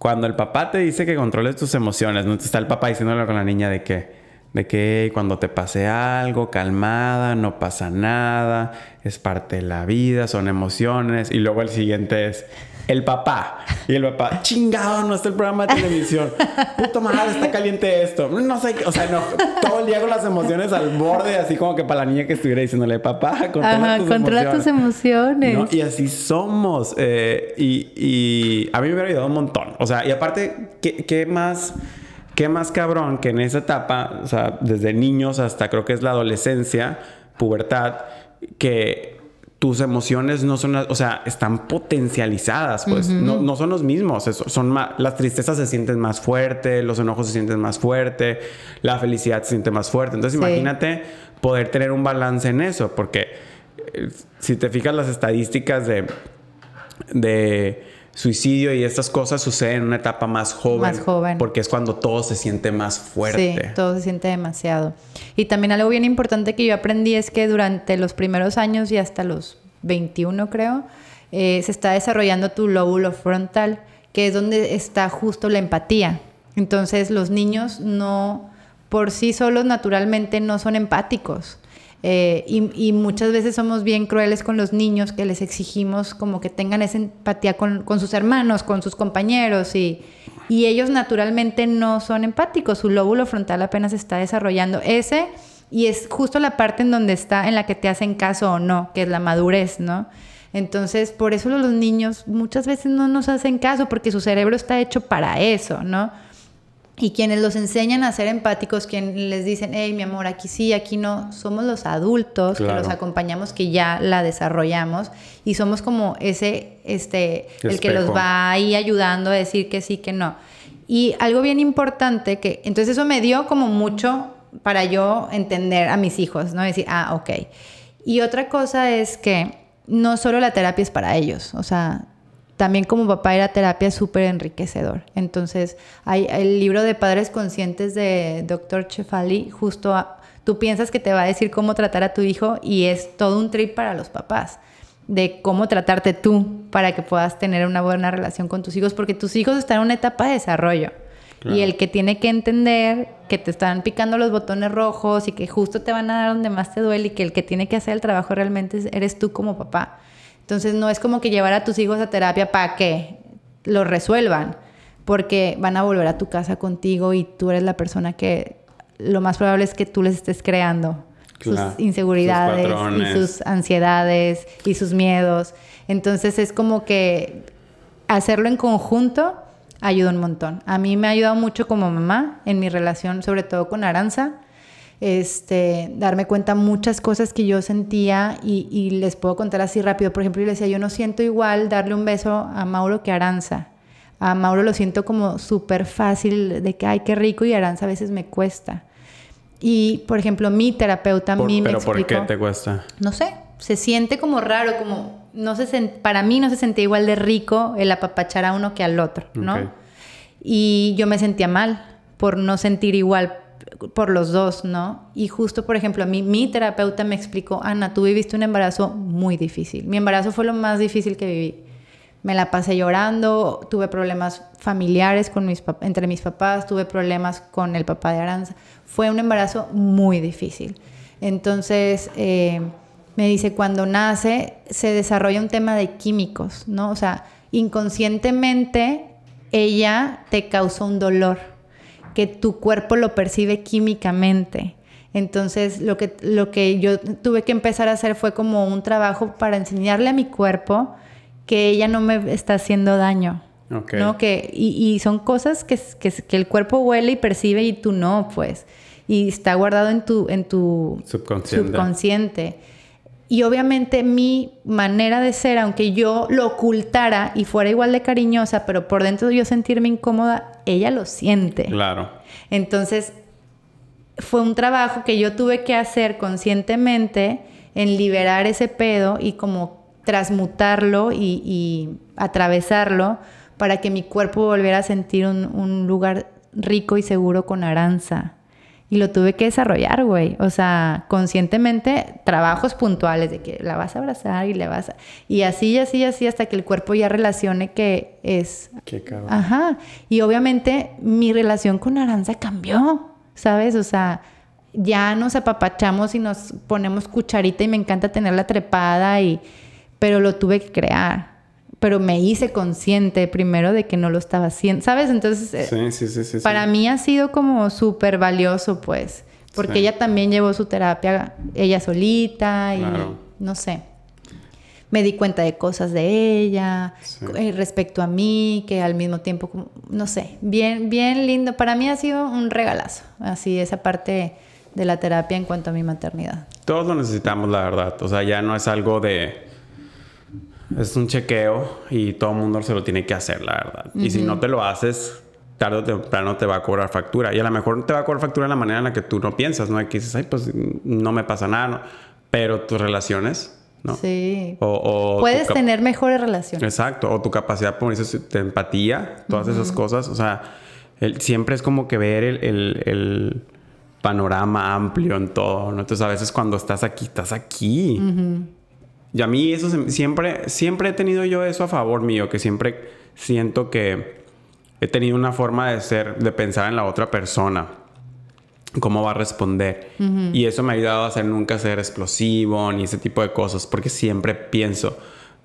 cuando el papá te dice que controles tus emociones, ¿no? Está el papá diciéndole con la niña de que, de que cuando te pase algo, calmada, no pasa nada, es parte de la vida, son emociones. Y luego el siguiente es, el papá. Y el papá, chingado, no está el programa de televisión. Puto madre, está caliente esto. No sé, o sea, no, todo el día con las emociones al borde, así como que para la niña que estuviera diciéndole, papá, controla tus controla tus emociones. Y así somos. Eh, y, y, a mí me hubiera ayudado un montón. O sea, y aparte, ¿qué, qué más? ¿Qué más cabrón que en esa etapa, o sea, desde niños hasta creo que es la adolescencia, pubertad, que tus emociones no son, o sea, están potencializadas, pues. No, no, son los mismos, son más, las tristezas se sienten más fuerte, los enojos se sienten más fuerte, la felicidad se siente más fuerte. Entonces imagínate poder tener un balance en eso, porque eh, si te fijas las estadísticas de, de suicidio y estas cosas suceden en una etapa más joven. Más joven. Porque es cuando todo se siente más fuerte. Sí, todo se siente demasiado. Y también algo bien importante que yo aprendí es que durante los primeros años y hasta los 21 creo, eh, se está desarrollando tu lóbulo frontal, que es donde está justo la empatía. Entonces los niños no, por sí solos naturalmente no son empáticos. Eh, y, muchas veces somos bien crueles con los niños que les exigimos como que tengan esa empatía con, sus hermanos, con sus compañeros y, y, ellos naturalmente no son empáticos, su lóbulo frontal apenas está desarrollando ese y es justo la parte en donde está en la que te hacen caso o no, que es la madurez, ¿no? Entonces, por eso los niños muchas veces no nos hacen caso porque su cerebro está hecho para eso, ¿no? Y quienes los enseñan a ser empáticos, quienes les dicen, hey, mi amor, aquí sí, aquí no, somos los adultos que los acompañamos, que ya la desarrollamos y somos como ese, este, el que los va ahí ayudando a decir que sí, que no. Y algo bien importante que, entonces eso me dio como mucho para yo entender a mis hijos, ¿no? Decir, ah, ok. Y otra cosa es que no solo la terapia es para ellos, o sea, también como papá era terapia súper enriquecedor. Entonces, hay el libro de Padres Conscientes de Dr. Chefali, justo tú piensas que te va a decir cómo tratar a tu hijo y es todo un trip para los papás de cómo tratarte tú para que puedas tener una buena relación con tus hijos, porque tus hijos están en una etapa de desarrollo. Y el que tiene que entender que te están picando los botones rojos y que justo te van a dar donde más te duele y que el que tiene que hacer el trabajo realmente eres tú como papá. Entonces no es como que llevar a tus hijos a terapia para que lo resuelvan, porque van a volver a tu casa contigo y tú eres la persona que lo más probable es que tú les estés creando sus inseguridades y sus ansiedades y sus miedos. Entonces es como que hacerlo en conjunto ayuda un montón. A mí me ha ayudado mucho como mamá en mi relación, sobre todo con Aranza este, darme cuenta muchas cosas que yo sentía y, les puedo contar así rápido. Por ejemplo, yo le decía, yo no siento igual darle un beso a Mauro que a Aranza. A Mauro lo siento como súper fácil, de que, ay, qué rico, y a Aranza a veces me cuesta. Y, por ejemplo, mi terapeuta a mí me ¿Pero por qué te cuesta? No sé, se siente como raro, como, no se para mí no se sentía igual de rico el apapachar a uno que al otro, ¿no? Y yo me sentía mal por no sentir igual por los dos, ¿no? Y justo, por ejemplo, a mí, mi terapeuta me explicó, Ana, tú viviste un embarazo muy difícil. Mi embarazo fue lo más difícil que viví. Me la pasé llorando, tuve problemas familiares con mis, entre mis papás, tuve problemas con el papá de Aranza. Fue un embarazo muy difícil. Entonces, eh, me dice, cuando nace se desarrolla un tema de químicos, ¿no? O sea, inconscientemente ella te causó un dolor que tu cuerpo lo percibe químicamente. Entonces, lo que, lo que yo tuve que empezar a hacer fue como un trabajo para enseñarle a mi cuerpo que ella no me está haciendo daño. ¿no? Que, y, son cosas que, que, el cuerpo huele y percibe y tú no, pues. Y está guardado en tu, en tu subconsciente. subconsciente. Y obviamente mi manera de ser, aunque yo lo ocultara y fuera igual de cariñosa, pero por dentro yo sentirme incómoda, ella lo siente. Claro. Entonces, fue un trabajo que yo tuve que hacer conscientemente en liberar ese pedo y como transmutarlo y, atravesarlo para que mi cuerpo volviera a sentir un, un lugar rico y seguro con aranza. Y lo tuve que desarrollar, güey. O sea, conscientemente, trabajos puntuales de que la vas a abrazar y le vas a... Y así, y así, y así, hasta que el cuerpo ya relacione que es... Qué cabrón. Ajá. Y obviamente mi relación con Aranza cambió, ¿sabes? O sea, ya nos apapachamos y nos ponemos cucharita y me encanta tenerla trepada y... Pero lo tuve que crear pero me hice consciente primero de que no lo estaba haciendo, ¿sabes? Entonces, eh, Sí, sí, sí, sí. para sí. mí ha sido como súper valioso, pues, porque Sí. ella también llevó su terapia ella solita y Claro. no sé. Me di cuenta de cosas de ella eh, respecto a mí, que al mismo tiempo, como- no sé, bien, bien lindo. Para mí ha sido un regalazo, así esa parte de la terapia en cuanto a mi maternidad. Todos lo necesitamos, la verdad. O sea, ya no es algo de... Es un chequeo y todo el mundo se lo tiene que hacer, la verdad. Y si no te lo haces, tarde o temprano te va a cobrar factura. Y a lo mejor te va a cobrar factura de la manera en la que tú no piensas, ¿no? Que dices, ay, pues no me pasa nada, ¿no? Pero tus relaciones, ¿no? Sí. O, Puedes tener mejores relaciones. Exacto, o tu capacidad, por eso, de empatía, todas esas cosas. O sea, el- siempre es como que ver el, el- el panorama amplio en todo, ¿no? Entonces, a veces cuando estás aquí, estás aquí. Y a mí eso se- siempre, siempre he tenido yo eso a favor mío, que siempre siento que he tenido una forma de ser, de pensar en la otra persona cómo va a responder. Y eso me ha ayudado a hacer nunca ser explosivo ni ese tipo de cosas, porque siempre pienso.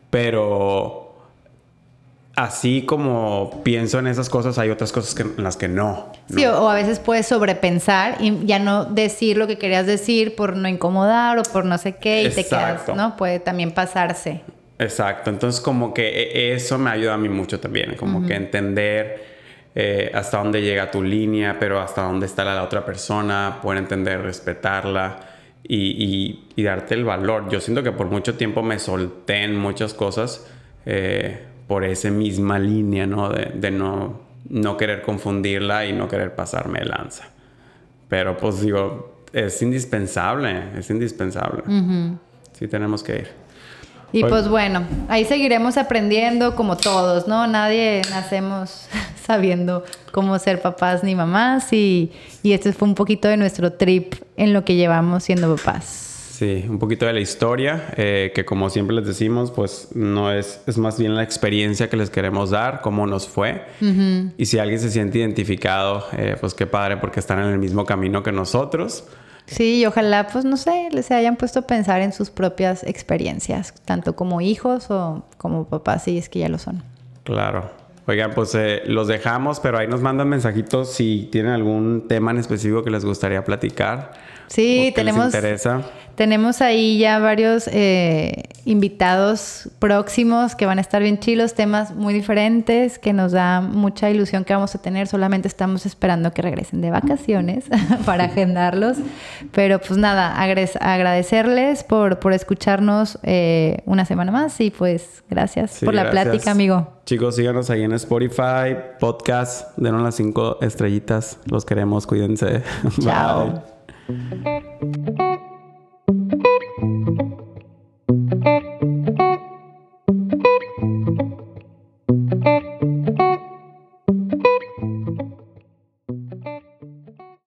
Pero así como pienso en esas cosas, hay otras cosas que, en las que no. Sí, ¿no? o, o a veces puedes sobrepensar y ya no decir lo que querías decir por no incomodar o por no sé qué y te quedas, ¿no? Puede también pasarse. Exacto, entonces como que e- eso me ayuda a mí mucho también, como que entender eh, hasta dónde llega tu línea, pero hasta dónde está la, la otra persona, poder entender, respetarla y, y- y darte el valor. Yo siento que por mucho tiempo me solté en muchas cosas eh, por esa misma línea, ¿no? De, de no, no querer confundirla y no querer pasarme de lanza. Pero pues digo, es indispensable, es indispensable. Sí tenemos que ir. Y Oye. pues bueno, ahí seguiremos aprendiendo como todos, ¿no? Nadie nacemos sabiendo cómo ser papás ni mamás y, y este fue un poquito de nuestro trip en lo que llevamos siendo papás. Sí, un poquito de la historia, eh, que como siempre les decimos, pues no es, es más bien la experiencia que les queremos dar, cómo nos fue. Y si alguien se siente identificado, eh, pues qué padre porque están en el mismo camino que nosotros. Sí, y ojalá, pues no sé, les hayan puesto a pensar en sus propias experiencias, tanto como hijos o como papás, si es que ya lo son. Claro. Oigan, pues eh, los dejamos, pero ahí nos mandan mensajitos si tienen algún tema en específico que les gustaría platicar. Sí, tenemos, Les interesa. tenemos ahí ya varios eh, invitados próximos que van a estar bien chilos, temas muy diferentes, que nos da mucha ilusión que vamos a tener. Solamente estamos esperando que regresen de vacaciones para agendarlos. Pero pues nada, agradecerles por, por escucharnos eh, una semana más y pues gracias Sí, por la gracias. plática, amigo. Chicos, síganos ahí en Spotify, podcast, denos las cinco estrellitas. Los queremos, cuídense. Chao. Bye. Thank you.